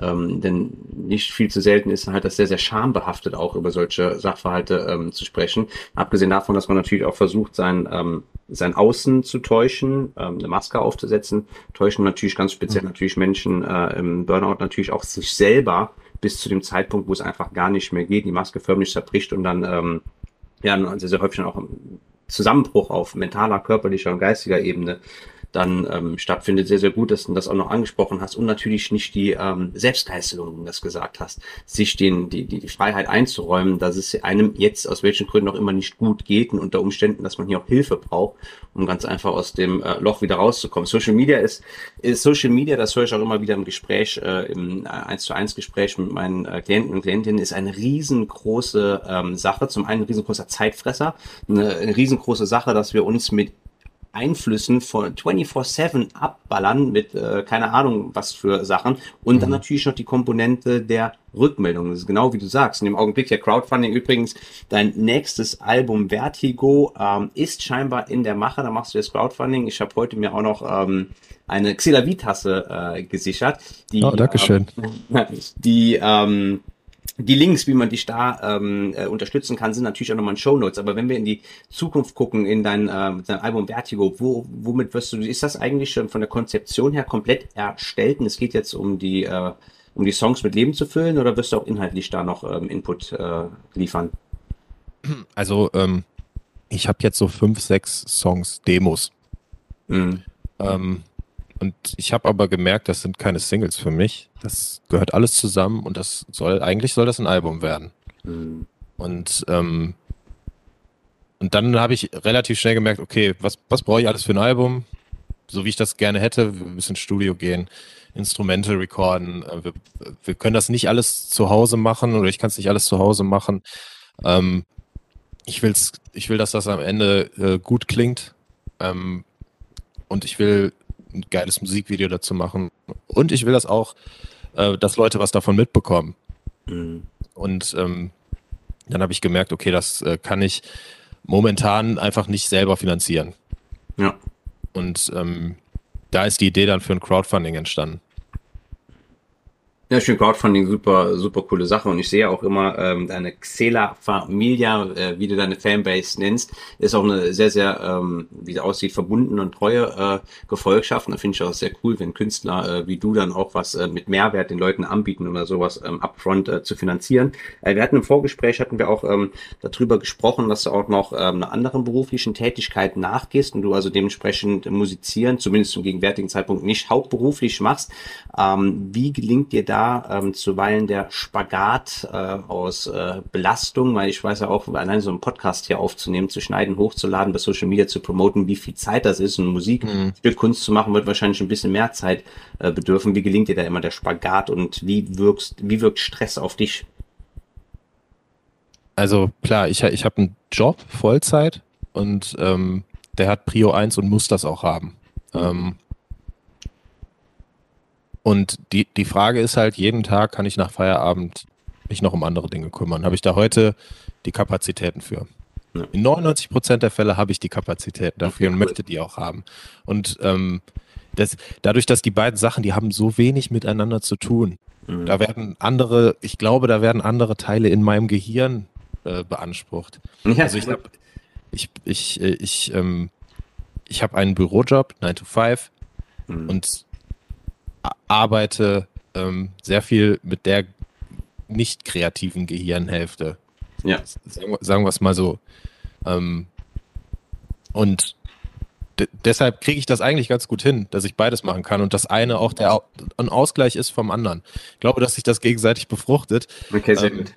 Ähm, denn nicht viel zu selten ist halt das sehr, sehr schambehaftet auch über solche Sachverhalte ähm, zu sprechen. Abgesehen davon, dass man natürlich auch versucht, sein, ähm, sein Außen zu täuschen, ähm, eine Maske aufzusetzen, täuschen natürlich ganz speziell mhm. natürlich Menschen äh, im Burnout natürlich auch sich selber bis zu dem Zeitpunkt, wo es einfach gar nicht mehr geht, die Maske förmlich zerbricht und dann ähm, ja sehr, sehr häufig auch Zusammenbruch auf mentaler, körperlicher und geistiger Ebene dann ähm, stattfindet. Sehr, sehr gut, dass du das auch noch angesprochen hast und natürlich nicht die ähm, Selbstgeißelung, wie das gesagt hast, sich den, die, die, die Freiheit einzuräumen, dass es einem jetzt aus welchen Gründen auch immer nicht gut geht und unter Umständen, dass man hier auch Hilfe braucht, um ganz einfach aus dem äh, Loch wieder rauszukommen. Social Media ist, ist Social Media, das höre ich auch immer wieder im Gespräch, äh, im 1 äh, zu 1 Gespräch mit meinen äh, Klienten und Klientinnen, ist eine riesengroße ähm, Sache. Zum einen ein riesengroßer Zeitfresser, eine, eine riesengroße Sache, dass wir uns mit Einflüssen von 24-7 abballern mit äh, keine Ahnung was für Sachen und mhm. dann natürlich noch die Komponente der Rückmeldung. Das ist genau wie du sagst. In dem Augenblick der Crowdfunding übrigens, dein nächstes Album Vertigo ähm, ist scheinbar in der Mache. Da machst du das Crowdfunding. Ich habe heute mir auch noch ähm, eine Xelavit-Tasse äh, gesichert. Die, oh, Dankeschön. Äh, die ähm, die Links, wie man dich da ähm, äh, unterstützen kann, sind natürlich auch nochmal in Show Notes. Aber wenn wir in die Zukunft gucken, in dein, äh, dein Album Vertigo, wo, womit wirst du, ist das eigentlich schon von der Konzeption her komplett erstellt? Und es geht jetzt um die, äh, um die Songs mit Leben zu füllen oder wirst du auch inhaltlich da noch ähm, Input äh, liefern? Also, ähm, ich habe jetzt so fünf, sechs Songs, Demos. Mhm. Ähm, und ich habe aber gemerkt, das sind keine Singles für mich. Das gehört alles zusammen und das soll, eigentlich soll das ein Album werden. Mhm. Und, ähm, und dann habe ich relativ schnell gemerkt, okay, was, was brauche ich alles für ein Album? So wie ich das gerne hätte, wir müssen ins Studio gehen, Instrumente recorden. Äh, wir, wir können das nicht alles zu Hause machen oder ich kann es nicht alles zu Hause machen. Ähm, ich, will's, ich will, dass das am Ende äh, gut klingt. Ähm, und ich will ein geiles Musikvideo dazu machen und ich will das auch, äh, dass Leute was davon mitbekommen. Mhm. Und ähm, dann habe ich gemerkt, okay, das äh, kann ich momentan einfach nicht selber finanzieren. Ja. Und ähm, da ist die Idee dann für ein Crowdfunding entstanden. Ja, ich Crowdfunding super, super coole Sache und ich sehe auch immer ähm, deine Xela Familia, äh, wie du deine Fanbase nennst, ist auch eine sehr, sehr, ähm, wie es aussieht, verbundene und treue äh, Gefolgschaft. Und da finde ich auch sehr cool, wenn Künstler äh, wie du dann auch was äh, mit Mehrwert den Leuten anbieten oder sowas ähm, upfront äh, zu finanzieren. Äh, wir hatten im Vorgespräch, hatten wir auch ähm, darüber gesprochen, dass du auch noch ähm, einer anderen beruflichen Tätigkeit nachgehst und du also dementsprechend musizieren, zumindest zum gegenwärtigen Zeitpunkt nicht hauptberuflich machst. Ähm, wie gelingt dir da da ähm, zuweilen der Spagat äh, aus äh, Belastung, weil ich weiß ja auch, allein so einen Podcast hier aufzunehmen, zu schneiden, hochzuladen, bei Social Media zu promoten, wie viel Zeit das ist und Musik, mhm. Stück Kunst zu machen, wird wahrscheinlich ein bisschen mehr Zeit äh, bedürfen. Wie gelingt dir da immer der Spagat und wie wirkst, wie wirkt Stress auf dich? Also klar, ich, ich habe einen Job, Vollzeit und ähm, der hat Prio 1 und muss das auch haben. Ähm, und die, die Frage ist halt, jeden Tag kann ich nach Feierabend mich noch um andere Dinge kümmern. Habe ich da heute die Kapazitäten für? Ja. In 99 Prozent der Fälle habe ich die Kapazitäten dafür okay, und cool. möchte die auch haben. Und ähm, das, dadurch, dass die beiden Sachen, die haben so wenig miteinander zu tun. Mhm. Da werden andere, ich glaube, da werden andere Teile in meinem Gehirn äh, beansprucht. Ja, also ich habe ich, ich, äh, ich, ähm, ich habe einen Bürojob, 9 to 5, mhm. und arbeite ähm, sehr viel mit der nicht kreativen Gehirnhälfte. Ja. Sagen, sagen wir es mal so. Ähm, und deshalb kriege ich das eigentlich ganz gut hin, dass ich beides machen kann und das eine auch der ein Ausgleich ist vom anderen. Ich glaube, dass sich das gegenseitig befruchtet. Okay, sehr ähm, gut.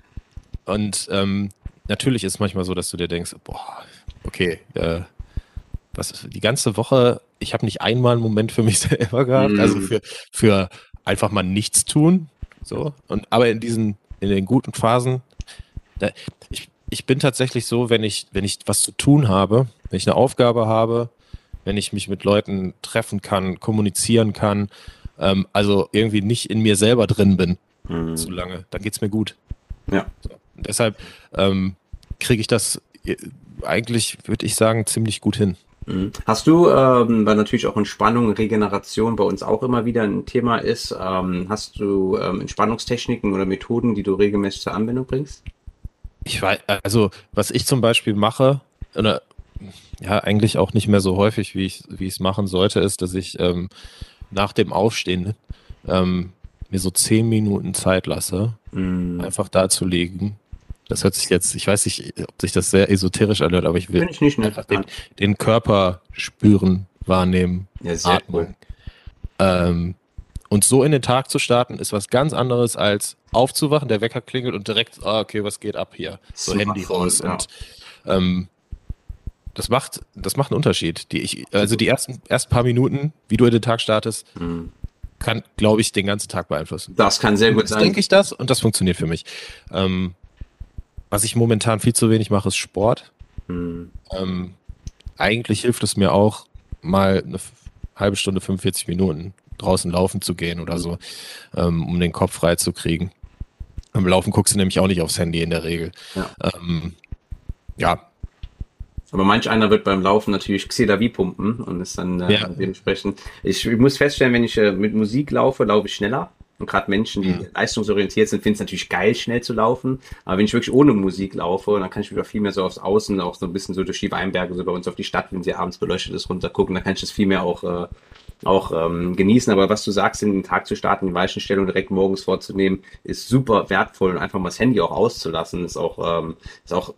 Und ähm, natürlich ist es manchmal so, dass du dir denkst, boah, okay, äh, was die ganze Woche, ich habe nicht einmal einen Moment für mich selber gehabt, mhm. also für, für einfach mal nichts tun. So. Und aber in diesen, in den guten Phasen, da, ich, ich bin tatsächlich so, wenn ich, wenn ich was zu tun habe, wenn ich eine Aufgabe habe, wenn ich mich mit Leuten treffen kann, kommunizieren kann, ähm, also irgendwie nicht in mir selber drin bin, mhm. zu lange, dann geht es mir gut. Ja. So. deshalb ähm, kriege ich das äh, eigentlich, würde ich sagen, ziemlich gut hin. Mhm. Hast du, ähm, weil natürlich auch Entspannung, Regeneration bei uns auch immer wieder ein Thema ist, ähm, hast du ähm, Entspannungstechniken oder Methoden, die du regelmäßig zur Anwendung bringst? Ich weiß, also was ich zum Beispiel mache, oder ja, eigentlich auch nicht mehr so häufig, wie ich es machen sollte, ist, dass ich ähm, nach dem Aufstehen ähm, mir so zehn Minuten Zeit lasse, mm. einfach da zu liegen das hört sich jetzt, ich weiß nicht, ob sich das sehr esoterisch anhört, aber ich will ich nicht, einfach den, den, Körper spüren, wahrnehmen, ja, atmen. Cool. Ähm, und so in den Tag zu starten, ist was ganz anderes als aufzuwachen, der Wecker klingelt und direkt, ah, okay, was geht ab hier? So Super Handy raus. Ja. Und ähm, das macht, das macht einen Unterschied. Die ich, also die ersten, ersten paar Minuten, wie du in den Tag startest, mhm. kann, glaube ich, den ganzen Tag beeinflussen. Das kann sehr gut sein. denke ich das und das funktioniert für mich. Ähm, was ich momentan viel zu wenig mache, ist Sport. Mhm. Ähm, eigentlich hilft es mir auch, mal eine halbe Stunde, 45 Minuten draußen laufen zu gehen oder so, ähm, um den Kopf frei zu kriegen. Beim Laufen guckst du nämlich auch nicht aufs Handy in der Regel. Ja. Ähm, ja. Aber manch einer wird beim Laufen natürlich Xedavi pumpen und ist dann äh, ja. dementsprechend. Ich, ich, muss feststellen, wenn ich äh, mit Musik laufe, laufe ich schneller. Und gerade Menschen, die ja. leistungsorientiert sind, finden es natürlich geil, schnell zu laufen. Aber wenn ich wirklich ohne Musik laufe, dann kann ich wieder viel mehr so aufs Außen, auch so ein bisschen so durch die Weinberge, so bei uns auf die Stadt, wenn sie abends beleuchtet ist, runtergucken. Dann kann ich das viel mehr auch, äh, auch ähm, genießen. Aber was du sagst, in den Tag zu starten, die Weichenstellung direkt morgens vorzunehmen, ist super wertvoll und einfach mal das Handy auch auszulassen, ist auch, ähm, ist auch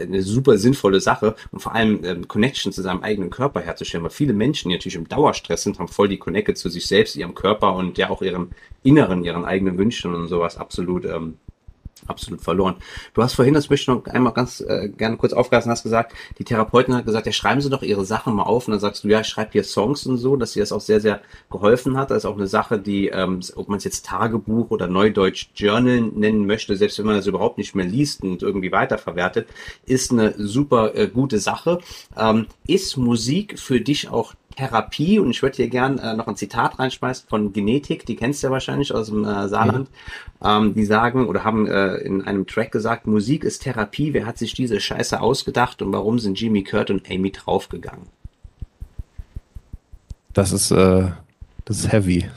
eine super sinnvolle Sache und vor allem ähm, Connection zu seinem eigenen Körper herzustellen, weil viele Menschen, die natürlich im Dauerstress sind, haben voll die Connecte zu sich selbst, ihrem Körper und ja auch ihrem Inneren, ihren eigenen Wünschen und sowas absolut ähm, absolut verloren. Du hast vorhin, das möchte ich noch einmal ganz äh, gerne kurz aufgreifen, hast gesagt, die Therapeutin hat gesagt, ja, schreiben Sie doch Ihre Sachen mal auf. Und dann sagst du, ja, ich schreibe hier Songs und so, dass sie das auch sehr, sehr geholfen hat. Das ist auch eine Sache, die, ähm, ob man es jetzt Tagebuch oder Neudeutsch Journal nennen möchte, selbst wenn man das überhaupt nicht mehr liest und irgendwie weiterverwertet, ist eine super äh, gute Sache. Ähm, ist Musik für dich auch Therapie und ich würde hier gern äh, noch ein Zitat reinschmeißen von Genetik, die kennst du ja wahrscheinlich aus dem äh, Saarland. Mhm. Ähm, die sagen oder haben äh, in einem Track gesagt, Musik ist Therapie, wer hat sich diese Scheiße ausgedacht und warum sind Jimmy Kurt und Amy draufgegangen? Das ist, äh, das ist heavy.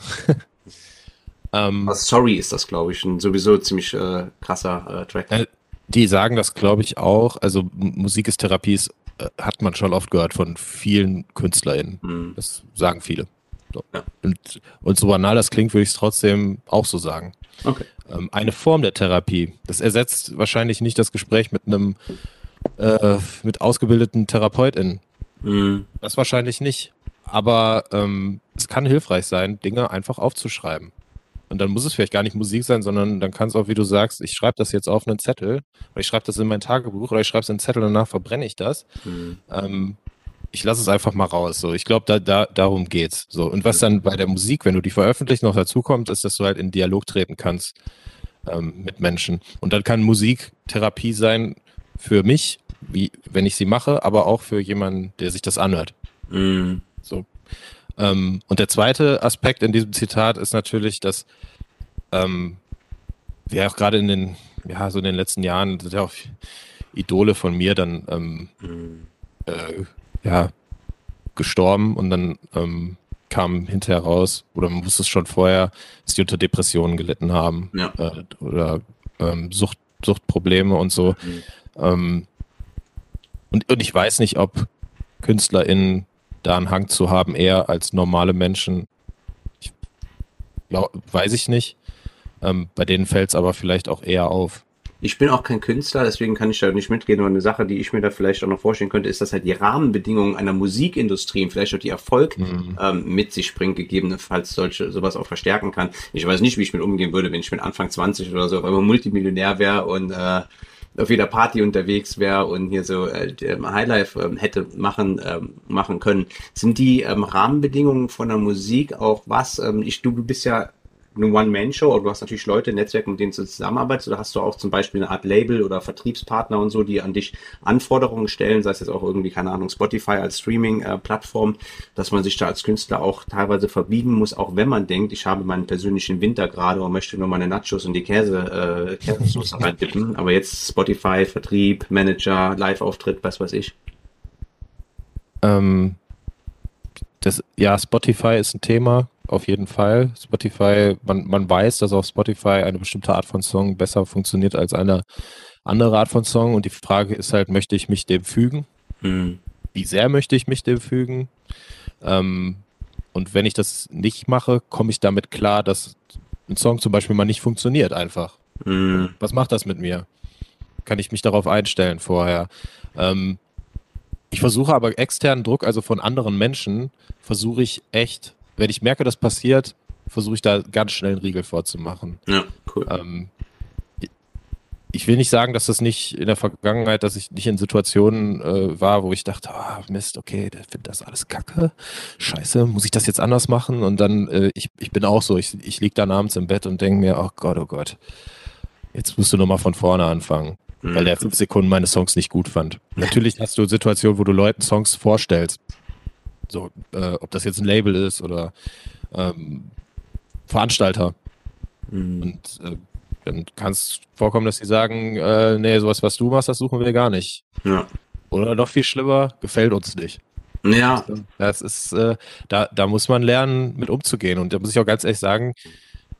ähm, also sorry ist das, glaube ich, ein sowieso ziemlich äh, krasser äh, Track. Die sagen das, glaube ich, auch. Also Musik ist Therapie, ist, hat man schon oft gehört von vielen KünstlerInnen. Mhm. Das sagen viele. So. Ja. Und, und so banal das klingt, würde ich es trotzdem auch so sagen. Okay. Ähm, eine Form der Therapie. Das ersetzt wahrscheinlich nicht das Gespräch mit einem äh, mit ausgebildeten TherapeutInnen. Mhm. Das wahrscheinlich nicht. Aber ähm, es kann hilfreich sein, Dinge einfach aufzuschreiben. Und dann muss es vielleicht gar nicht Musik sein, sondern dann kann es auch, wie du sagst, ich schreibe das jetzt auf einen Zettel oder ich schreibe das in mein Tagebuch oder ich schreibe es in einen Zettel und danach verbrenne ich das. Mhm. Ähm, ich lasse es einfach mal raus. So, ich glaube, da, da, darum geht's. So und was dann bei der Musik, wenn du die veröffentlicht, noch dazu kommt, ist, dass du halt in Dialog treten kannst ähm, mit Menschen. Und dann kann Musik Therapie sein für mich, wie wenn ich sie mache, aber auch für jemanden, der sich das anhört. Mhm. So ähm, und der zweite Aspekt in diesem Zitat ist natürlich, dass ähm, wir auch gerade in den, ja, so in den letzten Jahren sind ja auch Idole von mir dann ähm, mhm. äh, ja, gestorben und dann ähm, kam hinterher raus, oder man wusste es schon vorher, dass die unter Depressionen gelitten haben ja. äh, oder ähm, Sucht, Suchtprobleme und so. Mhm. Ähm, und, und ich weiß nicht, ob KünstlerInnen da einen Hang zu haben, eher als normale Menschen. Ich glaub, weiß ich nicht. Ähm, bei denen fällt es aber vielleicht auch eher auf. Ich bin auch kein Künstler, deswegen kann ich da nicht mitgehen. Nur eine Sache, die ich mir da vielleicht auch noch vorstellen könnte, ist, dass halt die Rahmenbedingungen einer Musikindustrie und vielleicht auch die Erfolg mhm. ähm, mit sich bringt, gegebenenfalls solche sowas auch verstärken kann. Ich weiß nicht, wie ich mit umgehen würde, wenn ich mit Anfang 20 oder so auf einmal Multimillionär wäre und äh, auf jeder Party unterwegs wäre und hier so äh, Highlife ähm, hätte machen ähm, machen können. Sind die ähm, Rahmenbedingungen von der Musik auch was? Ähm, ich, du bist ja eine One-Man-Show, aber du hast natürlich Leute, Netzwerke, mit denen du zusammenarbeitest, oder hast du auch zum Beispiel eine Art Label oder Vertriebspartner und so, die an dich Anforderungen stellen, sei es jetzt auch irgendwie, keine Ahnung, Spotify als Streaming-Plattform, dass man sich da als Künstler auch teilweise verbiegen muss, auch wenn man denkt, ich habe meinen persönlichen Winter gerade und möchte nur meine Nachos und die Käse, äh, Käsesoße reintippen, aber jetzt Spotify, Vertrieb, Manager, Live-Auftritt, was weiß ich. Ähm, das, ja, Spotify ist ein Thema, auf jeden Fall. Spotify, man, man weiß, dass auf Spotify eine bestimmte Art von Song besser funktioniert als eine andere Art von Song. Und die Frage ist halt, möchte ich mich dem fügen? Hm. Wie sehr möchte ich mich dem fügen? Ähm, und wenn ich das nicht mache, komme ich damit klar, dass ein Song zum Beispiel mal nicht funktioniert einfach. Hm. Was macht das mit mir? Kann ich mich darauf einstellen vorher? Ähm, ich versuche aber externen Druck, also von anderen Menschen, versuche ich echt wenn ich merke, das passiert, versuche ich da ganz schnell einen Riegel vorzumachen. Ja, cool. Ähm, ich will nicht sagen, dass das nicht in der Vergangenheit, dass ich nicht in Situationen äh, war, wo ich dachte, ah, Mist, okay, der findet das alles kacke, scheiße, muss ich das jetzt anders machen? Und dann, äh, ich, ich bin auch so, ich, ich liege dann abends im Bett und denke mir, oh Gott, oh Gott, jetzt musst du nochmal von vorne anfangen, mhm. weil der fünf Sekunden meine Songs nicht gut fand. Natürlich hast du Situationen, wo du Leuten Songs vorstellst so, äh, ob das jetzt ein Label ist oder ähm, Veranstalter. Mhm. Und äh, dann kann es vorkommen, dass sie sagen, äh, nee, sowas, was du machst, das suchen wir gar nicht. Ja. Oder noch viel schlimmer, gefällt uns nicht. Ja. Das ist, äh, da, da muss man lernen, mit umzugehen. Und da muss ich auch ganz ehrlich sagen,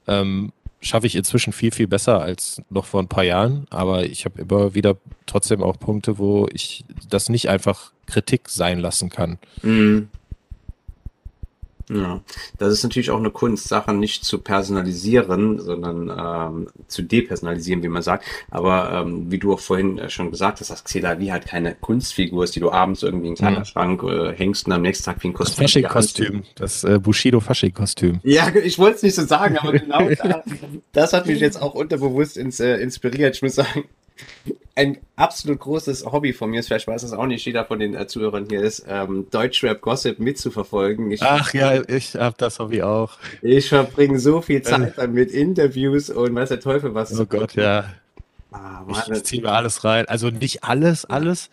ähm, schaffe ich inzwischen viel, viel besser als noch vor ein paar Jahren. Aber ich habe immer wieder trotzdem auch Punkte, wo ich das nicht einfach Kritik sein lassen kann. Mhm. Ja, das ist natürlich auch eine Kunst, Sachen nicht zu personalisieren, sondern ähm, zu depersonalisieren, wie man sagt. Aber ähm, wie du auch vorhin äh, schon gesagt hast, dass Xela wie halt keine Kunstfigur ist, die du abends irgendwie in den mhm. Kleiderschrank äh, hängst und am nächsten Tag wie ein Kostüm. Das Fasching-Kostüm, das äh, Bushido-Fasching-Kostüm. Ja, ich wollte es nicht so sagen, aber genau da, das hat mich jetzt auch unterbewusst ins, äh, inspiriert. Ich muss sagen, ein absolut großes Hobby von mir ist, vielleicht weiß das auch nicht jeder von den äh, Zuhörern hier ist, ähm, Deutschrap-Gossip mitzuverfolgen. Ich, Ach ja, ich habe das Hobby auch. Ich verbringe so viel Zeit damit, Interviews und weiß der Teufel was. Oh Gott, ja. Ah, ich, ich ziehe mir alles rein. Also nicht alles, alles,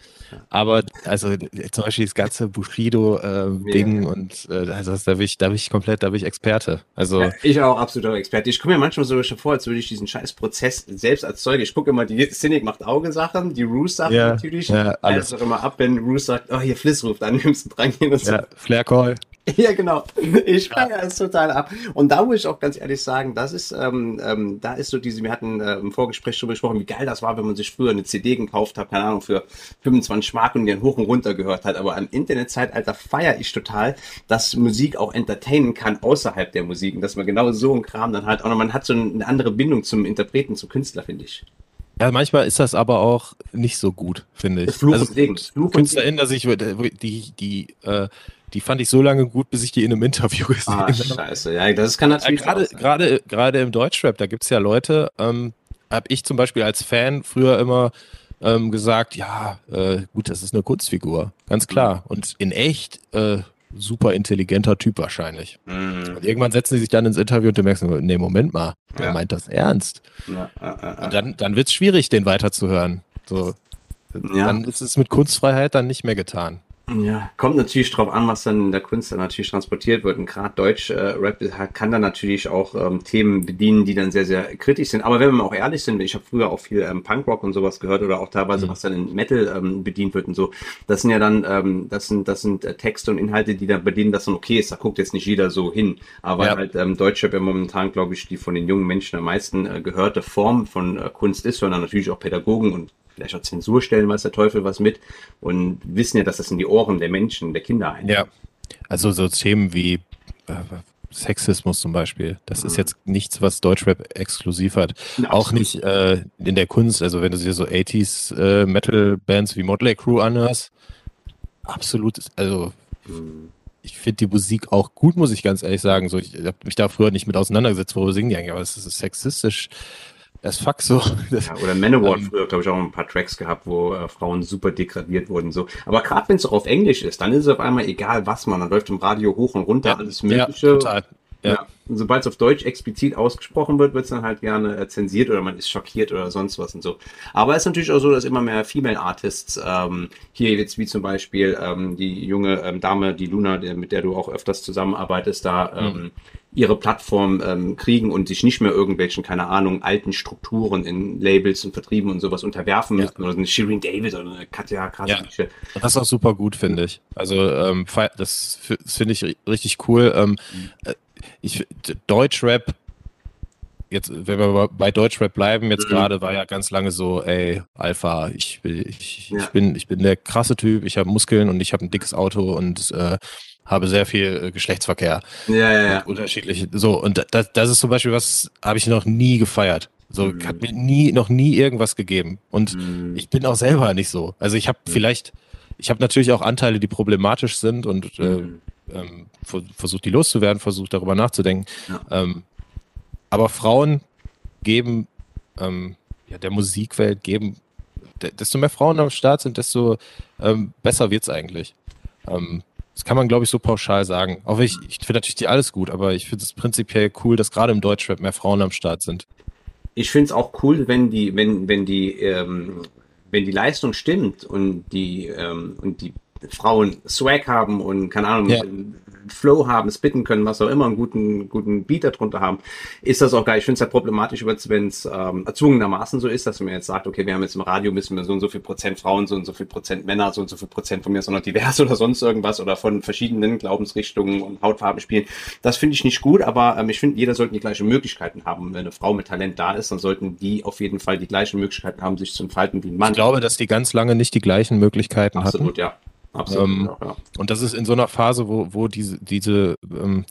aber also zum Beispiel das ganze Bushido-Ding äh, ja. und äh, also da bin ich, da bin ich komplett, da bin ich Experte. Also ja, ich auch absoluter Experte. Ich komme mir manchmal schon vor, als würde ich diesen scheiß Prozess selbst erzeugen. Ich gucke immer, die Cynic macht Augensachen, die Roos Sachen ja, natürlich. Ja, alles. Also immer ab, wenn Roos sagt, oh hier Fliss ruft an, nimmst du dran gehen und so. Ja, Flair Call. Ja, genau. Ich feiere es total ab. Und da muss ich auch ganz ehrlich sagen, das ist, ähm, ähm, da ist so diese, wir hatten äh, im Vorgespräch schon besprochen, wie geil das war, wenn man sich früher eine CD gekauft hat, keine Ahnung, für 25 Mark und die dann hoch und runter gehört hat. Aber am Internetzeitalter feiere ich total, dass Musik auch entertainen kann außerhalb der Musik und dass man genau so ein Kram dann halt auch noch, man hat so eine andere Bindung zum Interpreten, zum Künstler, finde ich. Ja, manchmal ist das aber auch nicht so gut, finde ich. Fluch also, und Segen. Fluch KünstlerInnen, dass ich die, die, äh, die fand ich so lange gut, bis ich die in einem Interview gesehen ah, habe. scheiße, ja, das kann natürlich ja, gerade, gerade, gerade im Deutschrap, da gibt es ja Leute, ähm, habe ich zum Beispiel als Fan früher immer ähm, gesagt, ja, äh, gut, das ist eine Kunstfigur, ganz klar. Mhm. Und in echt äh, super intelligenter Typ wahrscheinlich. Mhm. Und irgendwann setzen sie sich dann ins Interview und du merkst, nee, Moment mal, der ja. meint das ernst. Ja, ja, und dann, dann wird es schwierig, den weiterzuhören. So, Dann ist es mit Kunstfreiheit dann nicht mehr getan. Ja, kommt natürlich drauf an, was dann in der Kunst dann natürlich transportiert wird. Und gerade Deutsch-Rap äh, kann dann natürlich auch ähm, Themen bedienen, die dann sehr, sehr kritisch sind. Aber wenn wir mal auch ehrlich sind, ich habe früher auch viel ähm, Punkrock und sowas gehört oder auch teilweise, mhm. was dann in Metal ähm, bedient wird und so. Das sind ja dann, ähm, das sind, das sind äh, Texte und Inhalte, die dann bedienen, dass dann okay ist. Da guckt jetzt nicht jeder so hin. Aber ja. halt ähm, Deutschrap ja momentan, glaube ich, die von den jungen Menschen am meisten äh, gehörte Form von äh, Kunst ist, sondern natürlich auch Pädagogen und vielleicht auch Zensur stellen, weiß der Teufel was mit und wissen ja, dass das in die Ohren der Menschen, der Kinder ein. Ja, also so Themen wie äh, Sexismus zum Beispiel. Das mhm. ist jetzt nichts, was Deutschrap exklusiv hat. Ja, auch nicht äh, in der Kunst. Also wenn du dir so 80s äh, Metal-Bands wie Motley Crue anhörst, absolut, also mhm. ich finde die Musik auch gut, muss ich ganz ehrlich sagen. So, ich habe mich da früher nicht mit auseinandergesetzt, worüber singen die eigentlich, aber es ist sexistisch as fuck so. ja, oder Manowar ähm, früher, glaube ich, auch ein paar Tracks gehabt, wo äh, Frauen super degradiert wurden. so. Aber gerade wenn es auch auf Englisch ist, dann ist es auf einmal egal, was man. Dann läuft im Radio hoch und runter, ja, alles Mögliche. Ja, total. Ja. Sobald es auf Deutsch explizit ausgesprochen wird, wird es dann halt gerne äh, zensiert oder man ist schockiert oder sonst was und so. Aber es ist natürlich auch so, dass immer mehr Female Artists, ähm, hier jetzt wie zum Beispiel ähm, die junge ähm, Dame, die Luna, der, mit der du auch öfters zusammenarbeitest, da ähm, mhm ihre Plattform ähm, kriegen und sich nicht mehr irgendwelchen, keine Ahnung, alten Strukturen in Labels und Vertrieben und sowas unterwerfen müssen. Ja. Oder eine Shirin David oder eine Katja Krasavitsche. Ja, das ist auch super gut, finde ich. Also ähm, das, das finde ich richtig cool. Ähm, mhm. Ich, Deutschrap jetzt, wenn wir bei Deutschrap bleiben, jetzt mhm. gerade war ja ganz lange so, ey, Alpha, ich, ich, ja. ich, bin, ich bin der krasse Typ, ich habe Muskeln und ich habe ein dickes Auto und äh, habe sehr viel äh, Geschlechtsverkehr. Ja, ja, ja. Unterschiedliche. So, und das, das ist zum Beispiel was, habe ich noch nie gefeiert. So, mhm. hat mir nie, noch nie irgendwas gegeben. Und mhm. ich bin auch selber nicht so. Also ich habe vielleicht, ich habe natürlich auch Anteile, die problematisch sind und äh, mhm. Ähm, versucht die loszuwerden, versucht darüber nachzudenken. Ja. Ähm, aber Frauen geben, ähm, ja, der Musikwelt geben, desto mehr Frauen am Start sind, desto ähm, besser wird's eigentlich. Ähm, das kann man, glaube ich, so pauschal sagen. Auch ich, ich finde natürlich die alles gut, aber ich finde es prinzipiell cool, dass gerade im Deutschrap mehr Frauen am Start sind. Ich finde es auch cool, wenn die, wenn, wenn die, ähm, wenn die Leistung stimmt und die, und die Frauen Swag haben und keine Ahnung, ja. Flow haben, spitten können, was auch immer, einen guten, guten Beat darunter haben, ist das auch geil. Ich finde es halt problematisch, wenn es ähm, erzwungenermaßen so ist, dass man jetzt sagt, okay, wir haben jetzt im Radio müssen wir so und so viel Prozent Frauen, so und so viel Prozent Männer, so und so viel Prozent von mir sondern divers oder sonst irgendwas oder von verschiedenen Glaubensrichtungen und Hautfarben spielen. Das finde ich nicht gut, aber ähm, ich finde, jeder sollte die gleichen Möglichkeiten haben. Wenn eine Frau mit Talent da ist, dann sollten die auf jeden Fall die gleichen Möglichkeiten haben, sich zu entfalten wie ein Mann. Ich glaube, dass die ganz lange nicht die gleichen Möglichkeiten Absolut, hatten. ja. Absolut. Ähm, ja. Und das ist in so einer Phase, wo, wo diese, diese ähm,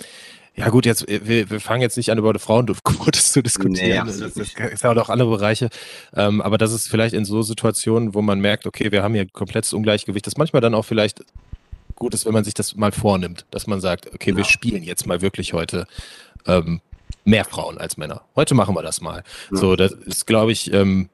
ja gut, jetzt wir, wir fangen jetzt nicht an über die Frauenquote zu diskutieren. Nee, das, das ist ja auch andere Bereiche. Ähm, aber das ist vielleicht in so Situationen, wo man merkt, okay, wir haben hier komplettes Ungleichgewicht, das manchmal dann auch vielleicht gut ist, wenn man sich das mal vornimmt, dass man sagt, okay, ja. wir spielen jetzt mal wirklich heute ähm, mehr Frauen als Männer. Heute machen wir das mal. Ja. So, das ist, glaube ich, ähm,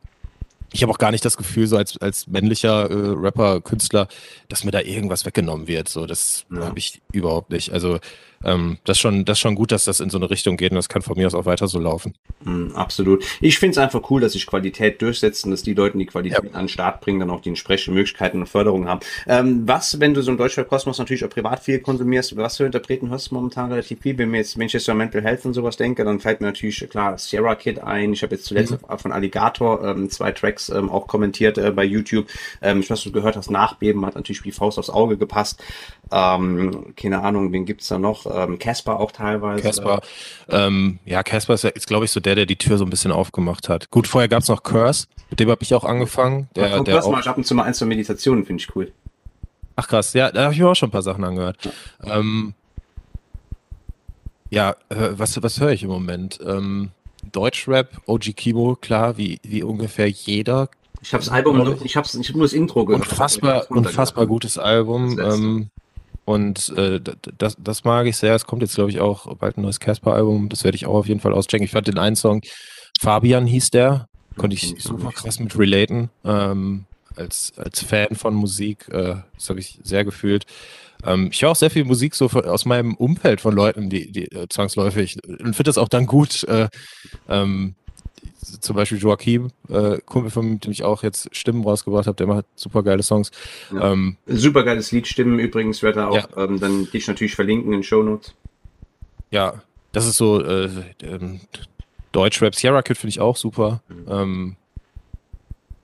ich habe auch gar nicht das Gefühl, so als, als männlicher äh, Rapper, Künstler, dass mir da irgendwas weggenommen wird. So, das ja. habe ich überhaupt nicht. Also ähm, das, schon, das ist schon gut, dass das in so eine Richtung geht und das kann von mir aus auch weiter so laufen. Mm, absolut. Ich finde es einfach cool, dass sich Qualität durchsetzt und dass die Leute, die Qualität ja. an den Start bringen, dann auch die entsprechenden Möglichkeiten und Förderungen haben. Ähm, was, wenn du so im Deutschrap-Kosmos natürlich auch privat viel konsumierst, was für Interpreten hörst du momentan relativ viel? Wenn, mir jetzt, wenn ich jetzt an Mental Health und sowas denke, dann fällt mir natürlich klar Sierra Kid ein. Ich habe jetzt zuletzt mhm. von Alligator ähm, zwei Tracks ähm, auch kommentiert äh, bei YouTube. Ähm, ich weiß, du gehört hast, Nachbeben hat natürlich wie Faust aufs Auge gepasst. Ähm, keine Ahnung, wen gibt's da noch? Ähm, Casper auch teilweise. Casper, ähm, ja, Casper ist, ist glaube ich, so der, der die Tür so ein bisschen aufgemacht hat. Gut, vorher gab's noch Curse, mit dem habe ich auch angefangen. Der, ja, der auch, mal, ich ab und zu mal ein, zwei Meditationen, finde ich cool. Ach krass, ja, da habe ich mir auch schon ein paar Sachen angehört. Ja, ähm, ja äh, was, was höre ich im Moment? Ähm, Deutschrap, OG Kimo, klar, wie, wie ungefähr jeder. Ich habe das Album, ich habe ich hab nur das Intro gehört. Unfassbar, unfassbar gutes Album. Ähm, und äh, das, das mag ich sehr. Es kommt jetzt, glaube ich, auch bald ein neues Casper-Album. Das werde ich auch auf jeden Fall auschecken. Ich fand den einen Song, Fabian hieß der. Konnte ich super krass mit relaten. Ähm, als, als Fan von Musik. Äh, das habe ich sehr gefühlt. Ähm, ich höre auch sehr viel Musik so aus meinem Umfeld von Leuten, die, die äh, zwangsläufig und finde das auch dann gut. Äh, ähm, zum Beispiel Joachim, äh, Kumpel von dem ich auch jetzt Stimmen rausgebracht habe, der macht super geile Songs. Ja. Ähm, super geiles Lied, Stimmen übrigens, werde er auch ja. ähm, dann dich natürlich verlinken in den Show Notes. Ja, das ist so äh, ähm, Deutschrap. Sierra Kid finde ich auch super. Mhm. Ähm,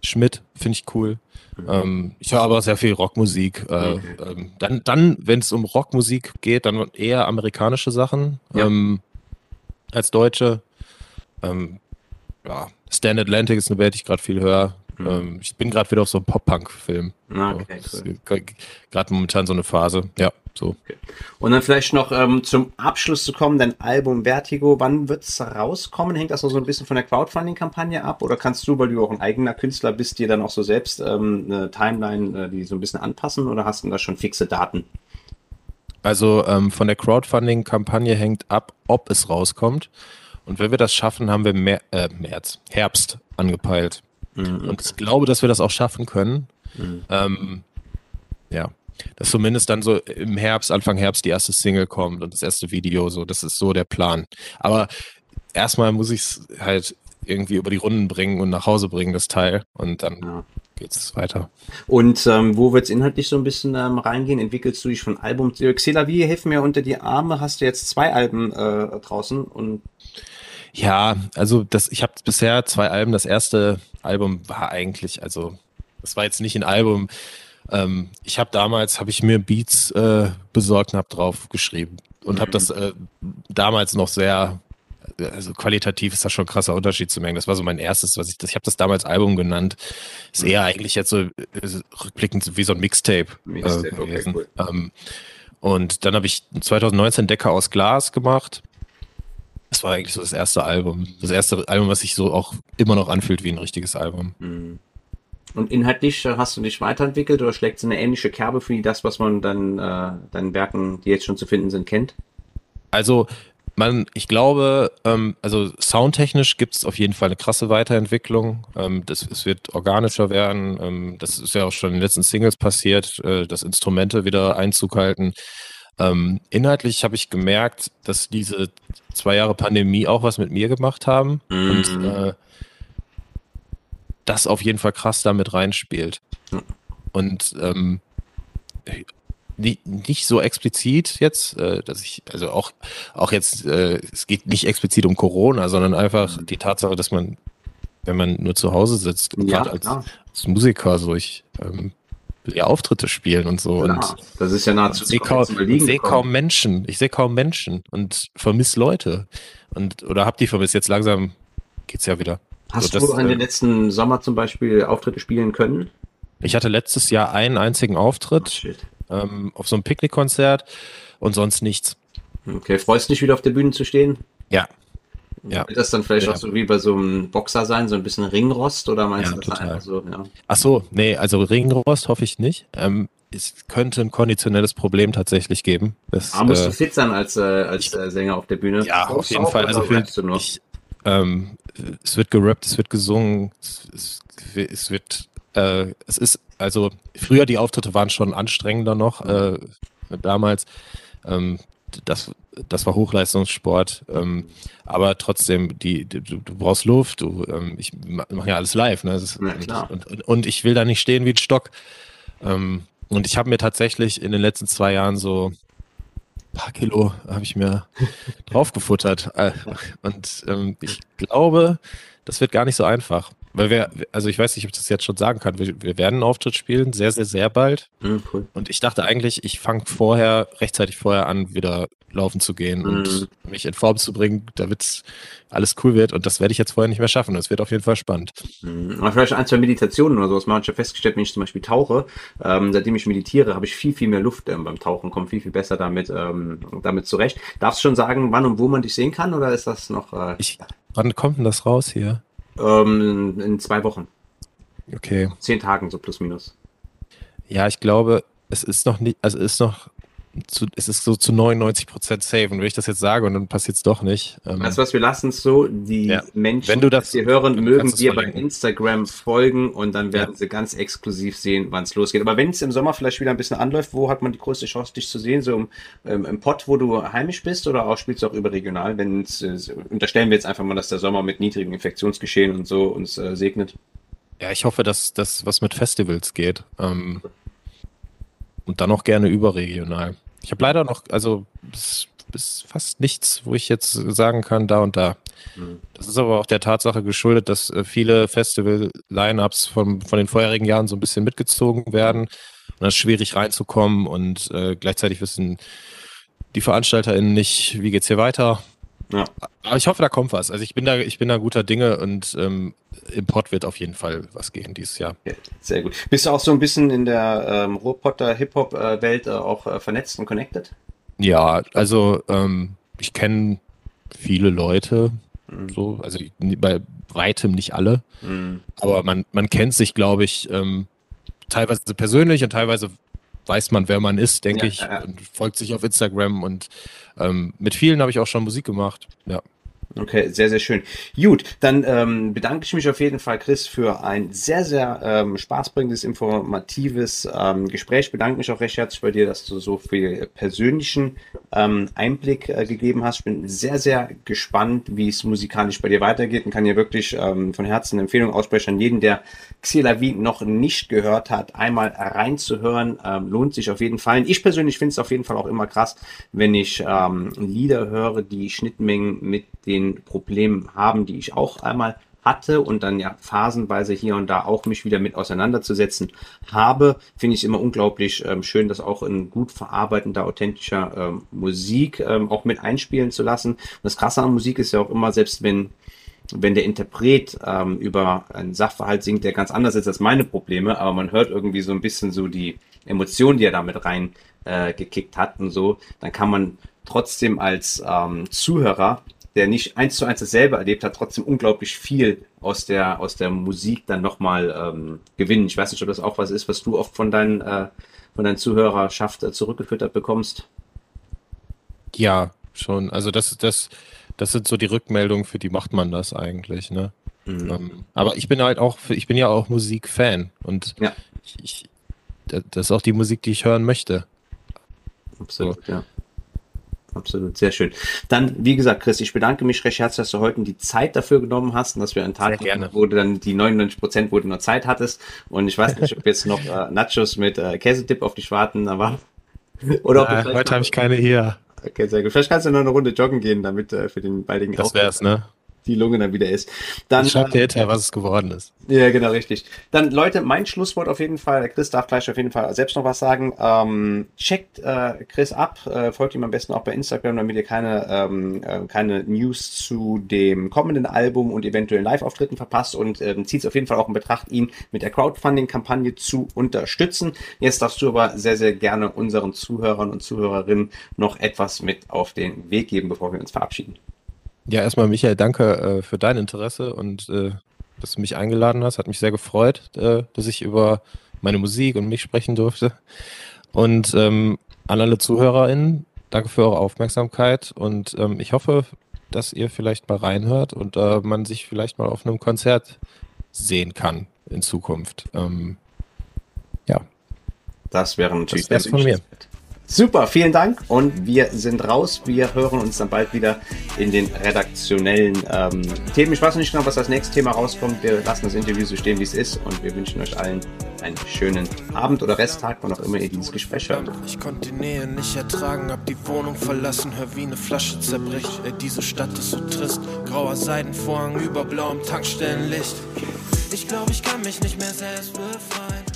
Schmidt finde ich cool. Mhm. Ähm, ich höre aber sehr viel Rockmusik. Äh, okay. ähm, dann, dann wenn es um Rockmusik geht, dann eher amerikanische Sachen ja. ähm, als deutsche. Ähm, ja, Stand Atlantic ist eine Welt, die ich gerade viel höre. Mhm. Ähm, ich bin gerade wieder auf so einem Pop-Punk-Film. Ah, okay, so, cool. Gerade momentan so eine Phase. Ja, so. Okay. Und dann vielleicht noch ähm, zum Abschluss zu kommen, dein Album Vertigo, wann wird es rauskommen? Hängt das noch so ein bisschen von der Crowdfunding-Kampagne ab? Oder kannst du, weil du auch ein eigener Künstler bist, dir dann auch so selbst ähm, eine Timeline, äh, die so ein bisschen anpassen? Oder hast du da schon fixe Daten? Also ähm, von der Crowdfunding-Kampagne hängt ab, ob es rauskommt. Und wenn wir das schaffen, haben wir Mer äh, März, Herbst angepeilt. Mhm. Und ich glaube, dass wir das auch schaffen können. Mhm. Ähm, ja, dass zumindest dann so im Herbst, Anfang Herbst die erste Single kommt und das erste Video, so, das ist so der Plan. Aber erstmal muss ich es halt irgendwie über die Runden bringen und nach Hause bringen, das Teil. Und dann ja. geht es weiter. Und ähm, wo wird es inhaltlich so ein bisschen ähm, reingehen? Entwickelst du dich von Album zu Xelavi, hilf mir unter die Arme. Hast du jetzt zwei Alben äh, draußen und ja, also das, ich habe bisher zwei Alben. Das erste Album war eigentlich, also das war jetzt nicht ein Album. Ähm, ich habe damals, habe ich mir Beats äh, besorgt und habe drauf geschrieben und mhm. habe das äh, damals noch sehr, also qualitativ ist das schon ein krasser Unterschied zu merken. Das war so mein erstes, was ich, ich habe das damals Album genannt. Ist eher eigentlich jetzt so äh, rückblickend wie so ein Mixtape, Mixtape äh, gewesen. Okay, cool. ähm, und dann habe ich 2019 Decker aus Glas gemacht das war eigentlich so das erste Album. Das erste Album, was sich so auch immer noch anfühlt wie ein richtiges Album. Mhm. Und inhaltlich äh, hast du dich weiterentwickelt oder schlägt es eine ähnliche Kerbe für das, was man dann äh, deinen Werken, die jetzt schon zu finden sind, kennt? Also man, ich glaube, ähm, also soundtechnisch gibt es auf jeden Fall eine krasse Weiterentwicklung. Ähm, das, es wird organischer werden. Ähm, das ist ja auch schon in den letzten Singles passiert, äh, dass Instrumente wieder Einzug halten. Ähm, inhaltlich habe ich gemerkt, dass diese zwei Jahre Pandemie auch was mit mir gemacht haben mhm. und äh, das auf jeden Fall krass damit reinspielt. Und ähm, nicht, nicht so explizit jetzt, äh, dass ich, also auch, auch jetzt, äh, es geht nicht explizit um Corona, sondern einfach mhm. die Tatsache, dass man, wenn man nur zu Hause sitzt, ja, gerade als, als, Musiker, so ich ähm, ja, Auftritte spielen und so. Klar, und das ist ja nahezu. Ich sehe kaum, seh kaum Menschen. Ich sehe kaum Menschen und vermisse Leute. Und, oder hab die vermisst. Jetzt langsam geht's ja wieder. Hast so, du an äh, den letzten Sommer zum Beispiel Auftritte spielen können? Ich hatte letztes Jahr einen einzigen Auftritt oh, ähm, auf so einem Picknickkonzert und sonst nichts. Okay, freust du dich wieder auf der Bühne zu stehen? Ja, ja. Wird das dann vielleicht ja. auch so wie bei so einem Boxer sein, so ein bisschen Ringrost oder meinst ja, du das total. einfach so? Ja. Ach so, nee, also Ringrost hoffe ich nicht. Ähm, es könnte ein konditionelles Problem tatsächlich geben. Das, ah, musst äh, du fit sein als, äh, als ich, äh, Sänger auf der Bühne? Ja, Brauchst auf jeden Fall. Also für, ich, ähm, es wird gerappt, es wird gesungen, es, es, es wird, äh, es ist, also früher die Auftritte waren schon anstrengender noch, äh, damals. Ähm, das, das war Hochleistungssport. Ähm, aber trotzdem, die, die, du, du brauchst Luft, du, ähm, ich mache ja alles live, ne? Ist, ja, und, und, und, ich will da nicht stehen wie ein Stock. Ähm, und ich habe mir tatsächlich in den letzten zwei Jahren so ein paar Kilo habe ich mir draufgefuttert. Äh, und ähm, ich glaube, das wird gar nicht so einfach. Weil wir, also ich weiß nicht, ob ich das jetzt schon sagen kann, wir, wir werden einen Auftritt spielen, sehr, sehr, sehr bald. Mhm, cool. Und ich dachte eigentlich, ich fange vorher, rechtzeitig vorher an, wieder laufen zu gehen mhm. und mich in Form zu bringen, damit alles cool wird. Und das werde ich jetzt vorher nicht mehr schaffen. Das wird auf jeden Fall spannend. Mhm. Aber vielleicht ein, zwei Meditationen oder sowas. Man hat schon festgestellt, wenn ich zum Beispiel tauche, ähm, seitdem ich meditiere, habe ich viel, viel mehr Luft ähm, beim Tauchen, komme viel, viel besser damit, ähm, damit zurecht. Darfst du schon sagen, wann und wo man dich sehen kann oder ist das noch? Äh, ich, wann kommt denn das raus hier? Ähm, in zwei Wochen. Okay. Zehn Tagen, so plus minus. Ja, ich glaube, es ist noch nicht, also es ist noch zu, es ist so zu 99 Prozent safe. Und wenn ich das jetzt sage und dann passiert es doch nicht. Ähm, also was, wir lassen es so, die ja. Menschen, wenn du das, die hören, mögen dir bei Instagram folgen und dann werden ja. sie ganz exklusiv sehen, wann es losgeht. Aber wenn es im Sommer vielleicht wieder ein bisschen anläuft, wo hat man die größte Chance, dich zu sehen? So im, ähm, im Pott, wo du heimisch bist oder auch spielst du auch überregional? Wenn äh, unterstellen wir jetzt einfach mal, dass der Sommer mit niedrigen Infektionsgeschehen und so uns äh, segnet. Ja, ich hoffe, dass das was mit Festivals geht. Ähm, und dann auch gerne überregional. Ich habe leider noch, also bis, bis fast nichts, wo ich jetzt sagen kann, da und da. Mhm. Das ist aber auch der Tatsache geschuldet, dass äh, viele Festival-Line-Ups von, von den vorherigen Jahren so ein bisschen mitgezogen werden. Und es ist schwierig reinzukommen und äh, gleichzeitig wissen die VeranstalterInnen nicht, wie geht's hier weiter. Ja. Aber ich hoffe, da kommt was. Also ich bin da, ich bin da guter Dinge und ähm, im Pod wird auf jeden Fall was gehen dieses Jahr. Ja, sehr gut. Bist du auch so ein bisschen in der ähm, Ruhrpotter Hip-Hop-Welt äh, auch äh, vernetzt und connected? Ja, also ähm, ich kenne viele Leute, mhm. so, also bei weitem nicht alle, mhm. aber man, man kennt sich, glaube ich, ähm, teilweise persönlich und teilweise weiß man, wer man ist, denke ja, ich, ja. und folgt sich auf Instagram und ähm, mit vielen habe ich auch schon Musik gemacht. Ja. Okay, sehr, sehr schön. Gut, dann ähm, bedanke ich mich auf jeden Fall, Chris, für ein sehr, sehr ähm, spaßbringendes, informatives ähm, Gespräch. Bedanke mich auch recht herzlich bei dir, dass du so viel persönlichen ähm, Einblick äh, gegeben hast. Ich bin sehr, sehr gespannt, wie es musikalisch bei dir weitergeht und kann hier wirklich ähm, von Herzen eine Empfehlung aussprechen an jeden, der Xelavi noch nicht gehört hat, einmal reinzuhören. Ähm, lohnt sich auf jeden Fall. Ich persönlich finde es auf jeden Fall auch immer krass, wenn ich ähm, Lieder höre, die Schnittmengen mit den Problemen haben, die ich auch einmal hatte und dann ja phasenweise hier und da auch mich wieder mit auseinanderzusetzen habe, finde ich immer unglaublich ähm, schön, das auch in gut verarbeitender, authentischer ähm, Musik ähm, auch mit einspielen zu lassen. Und das Krasse an Musik ist ja auch immer, selbst wenn wenn der Interpret ähm, über einen Sachverhalt singt, der ganz anders ist als meine Probleme, aber man hört irgendwie so ein bisschen so die Emotionen, die er damit rein äh, hat und so, dann kann man trotzdem als ähm, Zuhörer der nicht eins zu eins dasselbe erlebt hat, trotzdem unglaublich viel aus der, aus der Musik dann nochmal ähm, gewinnen. Ich weiß nicht, ob das auch was ist, was du oft von deinen, äh, von deinen Zuhörerschaft äh, zurückgefüttert bekommst. Ja, schon. Also das, das, das sind so die Rückmeldungen, für die macht man das eigentlich, ne? Mhm. Ähm, aber ich bin halt auch, ich bin ja auch Musikfan und ja. ich, das ist auch die Musik, die ich hören möchte. Absolut, so. ja absolut, sehr schön. Dann, wie gesagt, Chris, ich bedanke mich recht herzlich, dass du heute die Zeit dafür genommen hast und dass wir einen Tag hatten, wo du dann die 99 Prozent, wo du noch Zeit hattest. Und ich weiß nicht, ob jetzt noch äh, Nachos mit äh, Käsetipp auf dich warten, aber oder ob äh, heute habe ich keine hier. Okay, sehr gut. Vielleicht kannst du noch eine Runde joggen gehen, damit äh, für den baldigen Das wär's, ne? Die Lunge dann wieder ist. Dann schreibt der hinterher, was es geworden ist. Ja, genau, richtig. Dann, Leute, mein Schlusswort auf jeden Fall. Chris darf gleich auf jeden Fall selbst noch was sagen. Ähm, checkt äh, Chris ab, äh, folgt ihm am besten auch bei Instagram, damit ihr keine, ähm, äh, keine News zu dem kommenden Album und eventuellen Live-Auftritten verpasst und ähm, zieht es auf jeden Fall auch in Betracht, ihn mit der Crowdfunding-Kampagne zu unterstützen. Jetzt darfst du aber sehr, sehr gerne unseren Zuhörern und Zuhörerinnen noch etwas mit auf den Weg geben, bevor wir uns verabschieden. Ja, erstmal Michael, danke äh, für dein Interesse und äh, dass du mich eingeladen hast. Hat mich sehr gefreut, äh, dass ich über meine Musik und mich sprechen durfte. Und ähm, an alle ZuhörerInnen, danke für eure Aufmerksamkeit und ähm, ich hoffe, dass ihr vielleicht mal reinhört und äh, man sich vielleicht mal auf einem Konzert sehen kann in Zukunft. Ähm, ja. Das wäre natürlich das von mir. Super, vielen Dank und wir sind raus. Wir hören uns dann bald wieder in den redaktionellen ähm, Themen. Ich weiß noch nicht genau, was das nächste Thema rauskommt. Wir lassen das Interview so stehen, wie es ist und wir wünschen euch allen einen schönen Abend oder Resttag, wann auch immer ihr dieses Gespräch hört. Ich konnte die Nähe nicht ertragen, hab die Wohnung verlassen, hör wie eine Flasche zerbricht. Ey, diese Stadt ist so trist, grauer Seidenvorhang über blauem Tankstellenlicht. Ich glaube, ich kann mich nicht mehr selbst befreien.